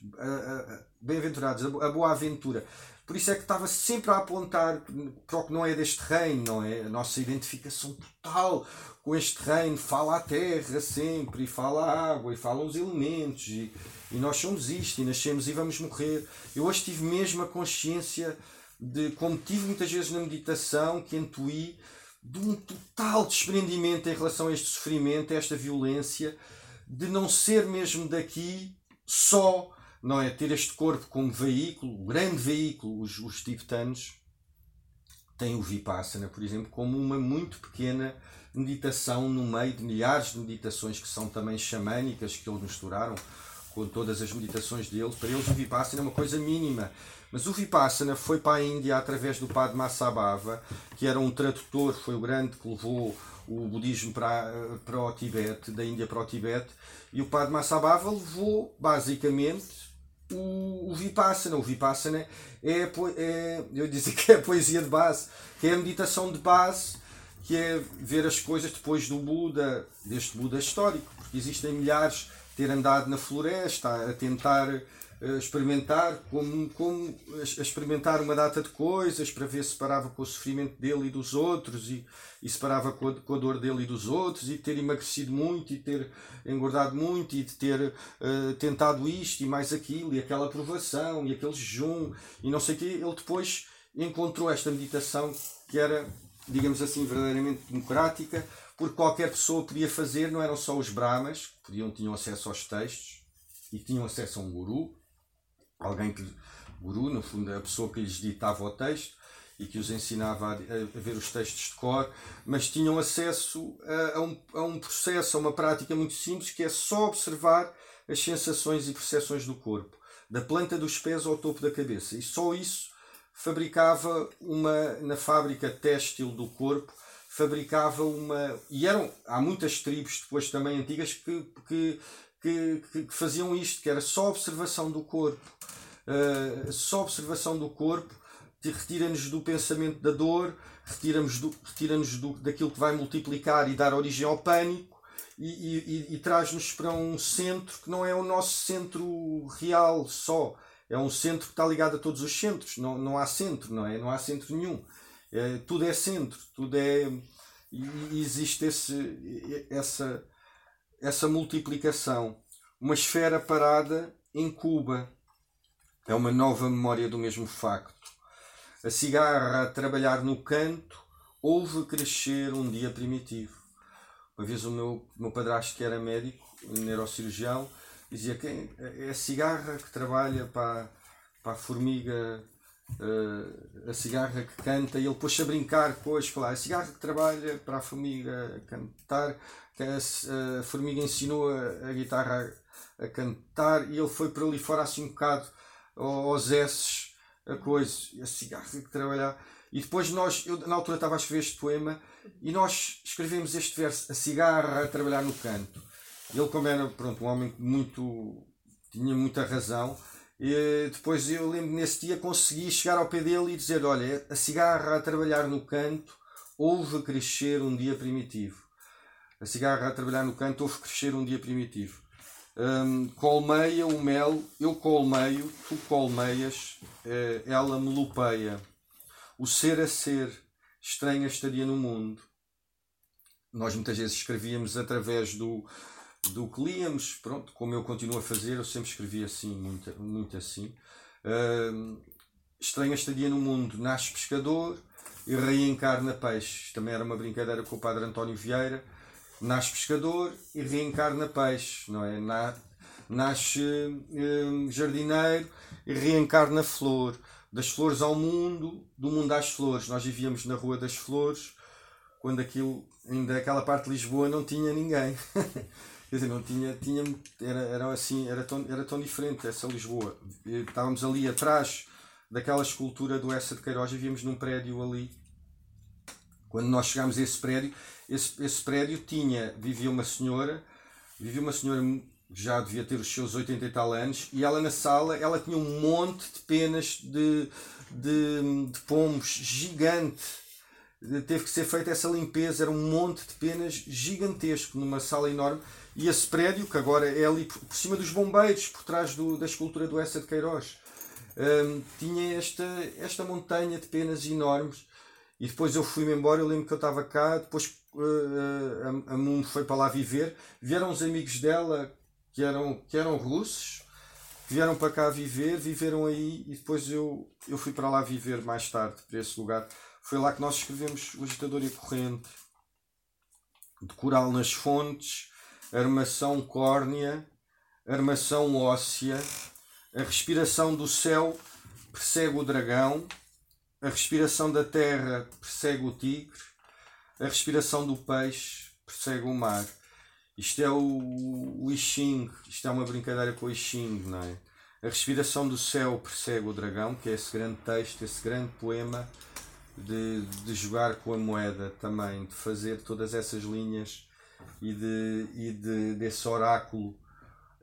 bem-aventurados, a boa aventura. Por isso é que estava sempre a apontar para o que não é deste reino, não é? A nossa identificação total este reino fala a terra sempre, e fala a água, e fala os elementos, e, e nós somos isto, e nascemos e vamos morrer. Eu hoje tive mesmo a consciência de, como tive muitas vezes na meditação, que intuí de um total desprendimento em relação a este sofrimento, a esta violência, de não ser mesmo daqui só, não é? Ter este corpo como veículo, grande veículo, os, os tibetanos têm o Vipassana, por exemplo, como uma muito pequena meditação no meio de milhares de meditações que são também xamânicas, que eles misturaram com todas as meditações deles. Para eles o Vipassana é uma coisa mínima. Mas o Vipassana foi para a Índia através do Padre Massabhava, que era um tradutor, foi o grande que levou o budismo para, para o Tibete, da Índia para o Tibete, e o Padre Massabhava levou basicamente o, o Vipassana. O Vipassana é, é, eu dizia que é a poesia de base, que é a meditação de base que é ver as coisas depois do Buda, deste Buda histórico, porque existem milhares ter andado na floresta a tentar uh, experimentar como, como experimentar uma data de coisas para ver se parava com o sofrimento dele e dos outros e, e se parava com a, com a dor dele e dos outros e ter emagrecido muito e ter engordado muito e de ter uh, tentado isto e mais aquilo e aquela aprovação e aquele jejum e não sei o quê, ele depois encontrou esta meditação que era digamos assim, verdadeiramente democrática, porque qualquer pessoa podia fazer, não eram só os brahmas, que podiam, tinham acesso aos textos e tinham acesso a um guru, alguém que, guru, no fundo, a pessoa que lhes ditava o texto e que os ensinava a, a ver os textos de cor, mas tinham acesso a, a, um, a um processo, a uma prática muito simples, que é só observar as sensações e percepções do corpo, da planta dos pés ao topo da cabeça. E só isso fabricava uma, na fábrica têxtil do corpo, fabricava uma. E eram, há muitas tribos depois também antigas que, que, que, que faziam isto, que era só observação do corpo. Uh, só observação do corpo retira-nos do pensamento da dor, retira-nos do, retira do, daquilo que vai multiplicar e dar origem ao pânico e, e, e traz-nos para um centro que não é o nosso centro real só é um centro que está ligado a todos os centros. Não, não há centro, não é? Não há centro nenhum. É, tudo é centro, tudo é. E existe esse, essa, essa multiplicação. Uma esfera parada em Cuba. É uma nova memória do mesmo facto. A cigarra a trabalhar no canto houve crescer um dia primitivo. Uma vez o meu, meu padrasto, que era médico, neurocirurgião, dizia que é a cigarra que trabalha para, para a formiga, uh, a cigarra que canta, e ele pôs-se a brincar depois, falar, a cigarra que trabalha para a formiga cantar, que a, a formiga ensinou a, a, guitarra a, a cantar, e ele foi por ali fora assim um bocado aos esses, a coisa, a cigarra que trabalha. E depois nós, eu na altura estava a escrever este poema, e nós escrevemos este verso, a cigarra a trabalhar no canto. Ele, como era pronto, um homem muito. tinha muita razão, e depois eu lembro nesse dia consegui chegar ao pé dele e dizer: Olha, a cigarra a trabalhar no canto houve crescer um dia primitivo. A cigarra a trabalhar no canto houve crescer um dia primitivo. Um, colmeia o mel, eu colmeio, tu colmeias, eh, ela me lupeia. O ser a ser, estranha estaria no mundo. Nós muitas vezes escrevíamos através do, do que líamos, pronto, como eu continuo a fazer, eu sempre escrevi assim, muito, muito assim. Uh, estranha estadia no mundo, nasce pescador e reencarna peixe. Também era uma brincadeira com o padre António Vieira. Nasce pescador e reencarna peixe, não é? Na, nasce jardineiro e reencarna flor. Das flores ao mundo, do mundo às flores. Nós vivíamos na Rua das Flores, quando aquilo, ainda aquela parte de Lisboa não tinha ninguém. Quer dizer, não tinha, tinha era, era assim, era tão, era tão diferente essa Lisboa. Estávamos ali atrás daquela escultura do Essa de Queiroz e víamos num prédio ali. Quando nós chegámos a esse prédio, esse, esse prédio tinha, vivia uma senhora, vivia uma senhora já devia ter os seus 80 e tal anos, e ela na sala, ela tinha um monte de penas de, de, de pombos gigante teve que ser feita essa limpeza, era um monte de penas gigantesco numa sala enorme e esse prédio, que agora é ali por cima dos bombeiros, por trás do, da escultura do Essa de Queiroz. um, tinha esta, esta montanha de penas enormes. E depois eu fui-me embora, eu lembro que eu estava cá, depois uh, a, a Mum foi para lá viver. Vieram os amigos dela que eram, que eram russos, vieram para cá viver, viveram aí e depois eu, eu fui para lá viver mais tarde, para esse lugar. Foi lá que nós escrevemos O Agitador e a Corrente, de coral nas fontes, armação córnea, armação óssea, a respiração do céu persegue o dragão, a respiração da terra persegue o tigre, a respiração do peixe persegue o mar. Isto é o, o I Ching, isto é uma brincadeira com o I Ching, não é? A respiração do céu persegue o dragão, que é esse grande texto, esse grande poema de, de jogar com a moeda também, de fazer todas essas linhas e, de, e de, desse oráculo.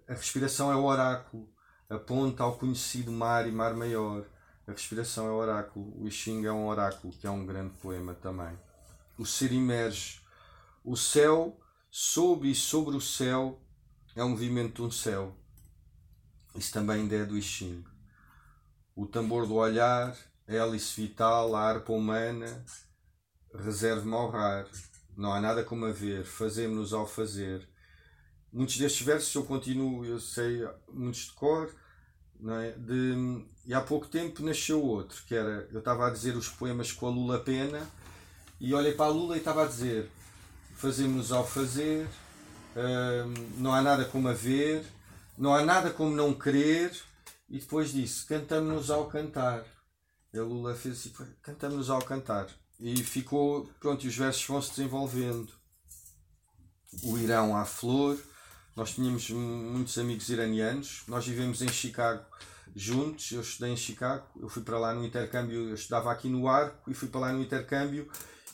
A respiração é o oráculo, aponta ao conhecido mar e mar maior. A respiração é o oráculo, o I Ching é um oráculo, que é um grande poema também. O ser emerge. O céu, sob e sobre o céu, é o movimento de um céu. Isso também é do I Ching. O tambor do olhar, hélice vital, a harpa humana, reserve-me ao rar. Não há nada como a ver, fazemos-nos ao fazer. Muitos destes versos eu continuo, eu sei muitos de cor, é? de, e há pouco tempo nasceu outro, que era, eu estava a dizer os poemas com a Lula Pena, e olhei para a Lula e estava a dizer, fazemos-nos ao fazer, hum, não há nada como a ver, não há nada como não querer, e depois disse, cantamos-nos ao cantar. E a Lula fez assim, cantamos-nos ao cantar. E ficou, pronto, e os versos vão se desenvolvendo. O Irão à flor, nós tínhamos muitos amigos iranianos, nós vivemos em Chicago juntos, eu estudei em Chicago, eu fui para lá no intercâmbio, eu estudava aqui no Arco e fui para lá no intercâmbio.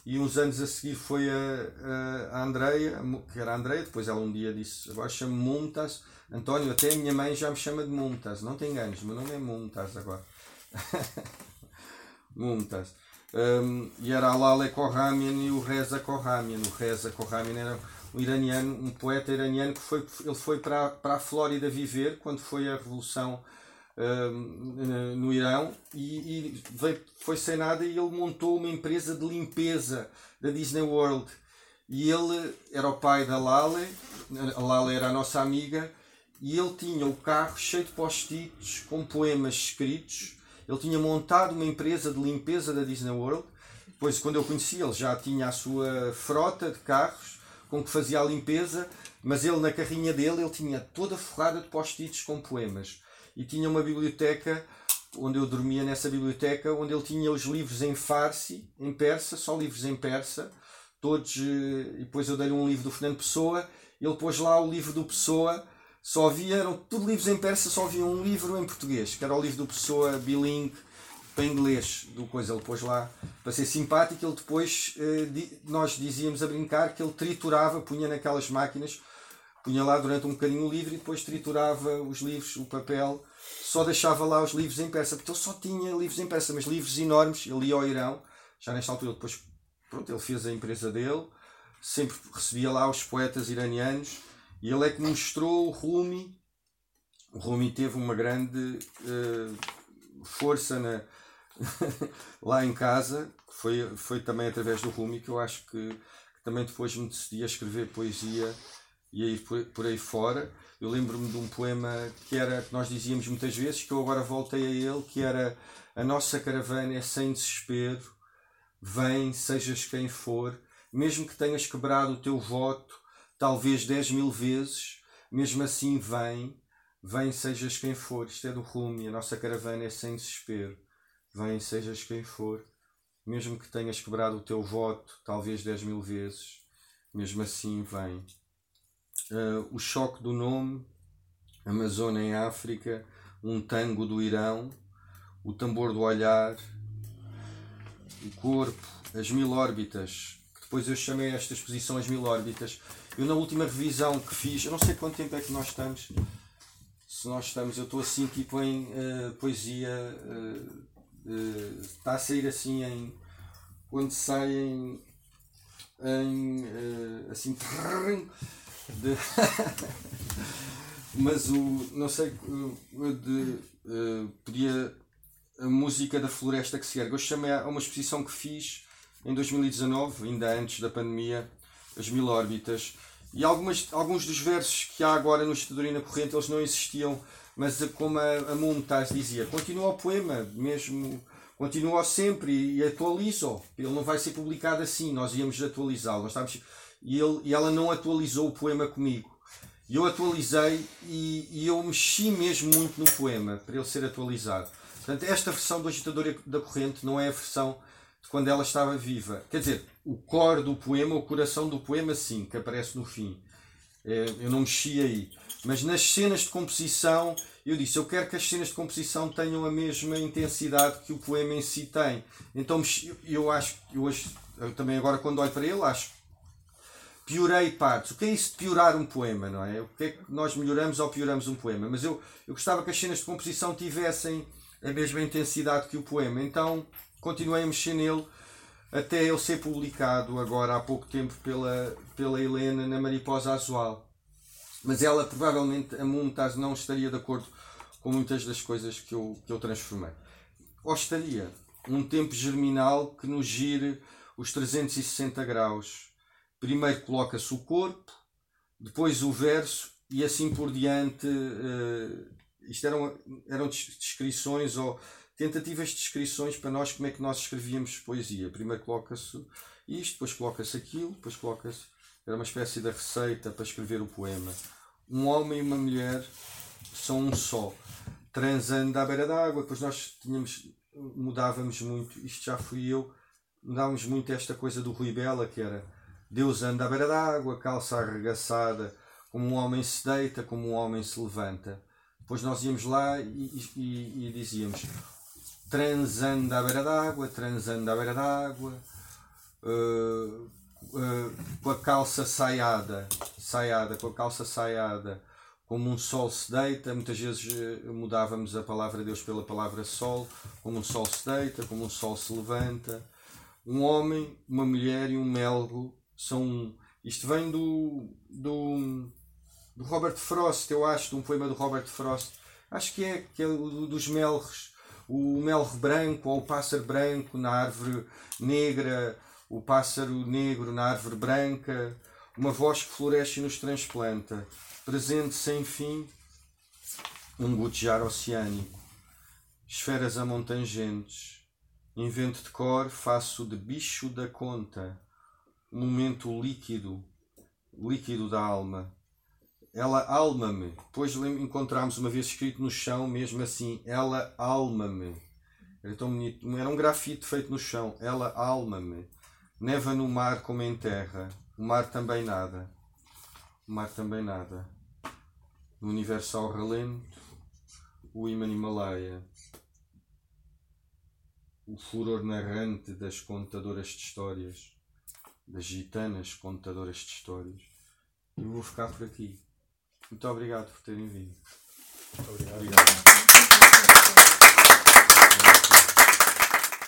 E uns anos a seguir foi a, a, a Andreia, que era a Andreia, depois ela um dia disse, agora chamo Mumtaz, António, até a minha mãe já me chama de Mumtaz, não te enganes, meu nome é Mumtaz agora. Mumtaz. Um, e era Alale Korramian e o Reza Korramian. O Reza Korramian era um iraniano, um poeta iraniano que foi, ele foi para, para a Flórida viver quando foi a Revolução um, no Irão e, e veio, foi sem nada e ele montou uma empresa de limpeza da Disney World. E ele era o pai da Lale, a Lale era a nossa amiga, e ele tinha o carro cheio de post-its com poemas escritos ele tinha montado uma empresa de limpeza da Disney World. Depois, quando eu conheci, ele já tinha a sua frota de carros com que fazia a limpeza, mas ele na carrinha dele ele tinha toda forrada de post-its com poemas. E tinha uma biblioteca onde eu dormia nessa biblioteca, onde ele tinha os livros em farsi, em persa, só livros em persa, todos, eh, e depois eu dei-lhe um livro do Fernando Pessoa, ele pôs lá o livro do Pessoa, só havia, eram tudo livros em persa, só havia um livro em português, que era o livro do Pessoa bilingue para inglês, do coisa, ele pôs lá, para ser simpático, ele depois, eh, nós dizíamos a brincar que ele triturava, punha naquelas máquinas, punha lá durante um bocadinho o livro e depois triturava os livros, o papel, só deixava lá os livros em persa, porque ele só tinha livros em persa, mas livros enormes, ele ia ao Irão, já nesta altura depois, pronto, ele fez a empresa dele, sempre recebia lá os poetas iranianos, e ele é que mostrou o Rumi. O Rumi teve uma grande uh, força na, lá em casa, foi, foi também através do Rumi que eu acho que, que também depois me decidi a escrever poesia e a ir por, por aí fora. Eu lembro-me de um poema que era que nós dizíamos muitas vezes, que eu agora voltei a ele, que era a nossa caravana é sem desespero, vem, sejas quem for, mesmo que tenhas quebrado o teu voto, talvez 10 mil vezes, mesmo assim vem, vem sejas quem for. Isto é do Rumi, a nossa caravana é sem desespero. Vem sejas quem for, mesmo que tenhas quebrado o teu voto, talvez 10 mil vezes, mesmo assim vem. Uh, o choque do nome, Amazônia em África, um tango do Irão, o tambor do olhar, o corpo, as mil órbitas, que depois eu chamei esta exposição as mil órbitas, eu na última revisão que fiz, eu não sei quanto tempo é que nós estamos. Se nós estamos, eu estou assim tipo em uh, poesia. Uh, uh, está a sair assim em. Quando sai em. em assim. De, mas o. não sei. De, podia a música da floresta que se ergue. Eu chamei a uma exposição que fiz em 2019, ainda antes da pandemia, as mil órbitas. E algumas, alguns dos versos que há agora no Estadorina Corrente, eles não existiam, mas como a, a Mumtaz dizia, continua o poema, mesmo, continua sempre e, e atualiza-o. Ele não vai ser publicado assim, nós íamos atualizá-lo. E, ele, e ela não atualizou o poema comigo. E eu atualizei e, e, eu mexi mesmo muito no poema para ele ser atualizado. Portanto, esta versão do Agitador da Corrente não é a versão quando ela estava viva. Quer dizer, o core do poema, o coração do poema, sim, que aparece no fim. É, eu não mexi aí. Mas nas cenas de composição, eu disse: eu quero que as cenas de composição tenham a mesma intensidade que o poema em si tem. Então, eu acho, hoje, eu também agora quando olho para ele, acho piorei partes. O que é isso de piorar um poema, não é? O que é que nós melhoramos ou pioramos um poema? Mas eu, eu gostava que as cenas de composição tivessem a mesma intensidade que o poema. Então continuei a mexer nele até ele ser publicado agora há pouco tempo pela, pela Helena na Mariposa Azual. Mas ela provavelmente, a Mumtaz, não estaria de acordo com muitas das coisas que eu, que eu transformei. Ou estaria um tempo germinal que nos gire os 360 graus primeiro coloca-se o corpo, depois o verso e assim por diante. Uh, isto eram, eram descrições ou tentativas de descrições para nós como é que nós escrevíamos poesia. Primeiro coloca-se isto, depois coloca-se aquilo, depois coloca-se. Era uma espécie de receita para escrever o poema. Um homem e uma mulher são um só, transando à beira d'água. Depois nós tínhamos, mudávamos muito, isto já fui eu, mudávamos muito esta coisa do Rui Bela, que era Deus anda à beira d'água, calça arregaçada, como um homem se deita, como um homem se levanta. Depois nós íamos lá e, e, e dizíamos transando à beira d'água, transando à beira d'água, uh, uh, com a calça saiada, saiada, com a calça saiada, como um sol se deita, muitas vezes uh, mudávamos a palavra Deus pela palavra sol, como um sol se deita, como um sol se levanta. Um homem, uma mulher e um melro são isto vem do, do, do Robert Frost, eu acho, de um poema do Robert Frost. Acho que é, que é dos melros, o melro branco ou o pássaro branco na árvore negra, o pássaro negro na árvore branca, uma voz que floresce e nos transplanta, presente sem fim, um gotejar oceânico, esferas amontangentes, invento de cor, faço de bicho da conta momento líquido, líquido da alma. Ela alma-me. Depois encontramos uma vez escrito no chão, mesmo assim, ela alma-me. Era tão bonito. Era um grafite feito no chão. Ela alma-me. Neva no mar como em terra. O mar também nada. O mar também nada. No universo ao relento, o imã Himalaia. O furor narrante das contadoras de histórias das gitanas contadoras de histórias. E vou ficar por aqui. Muito obrigado por terem vindo. Muito obrigado. obrigado.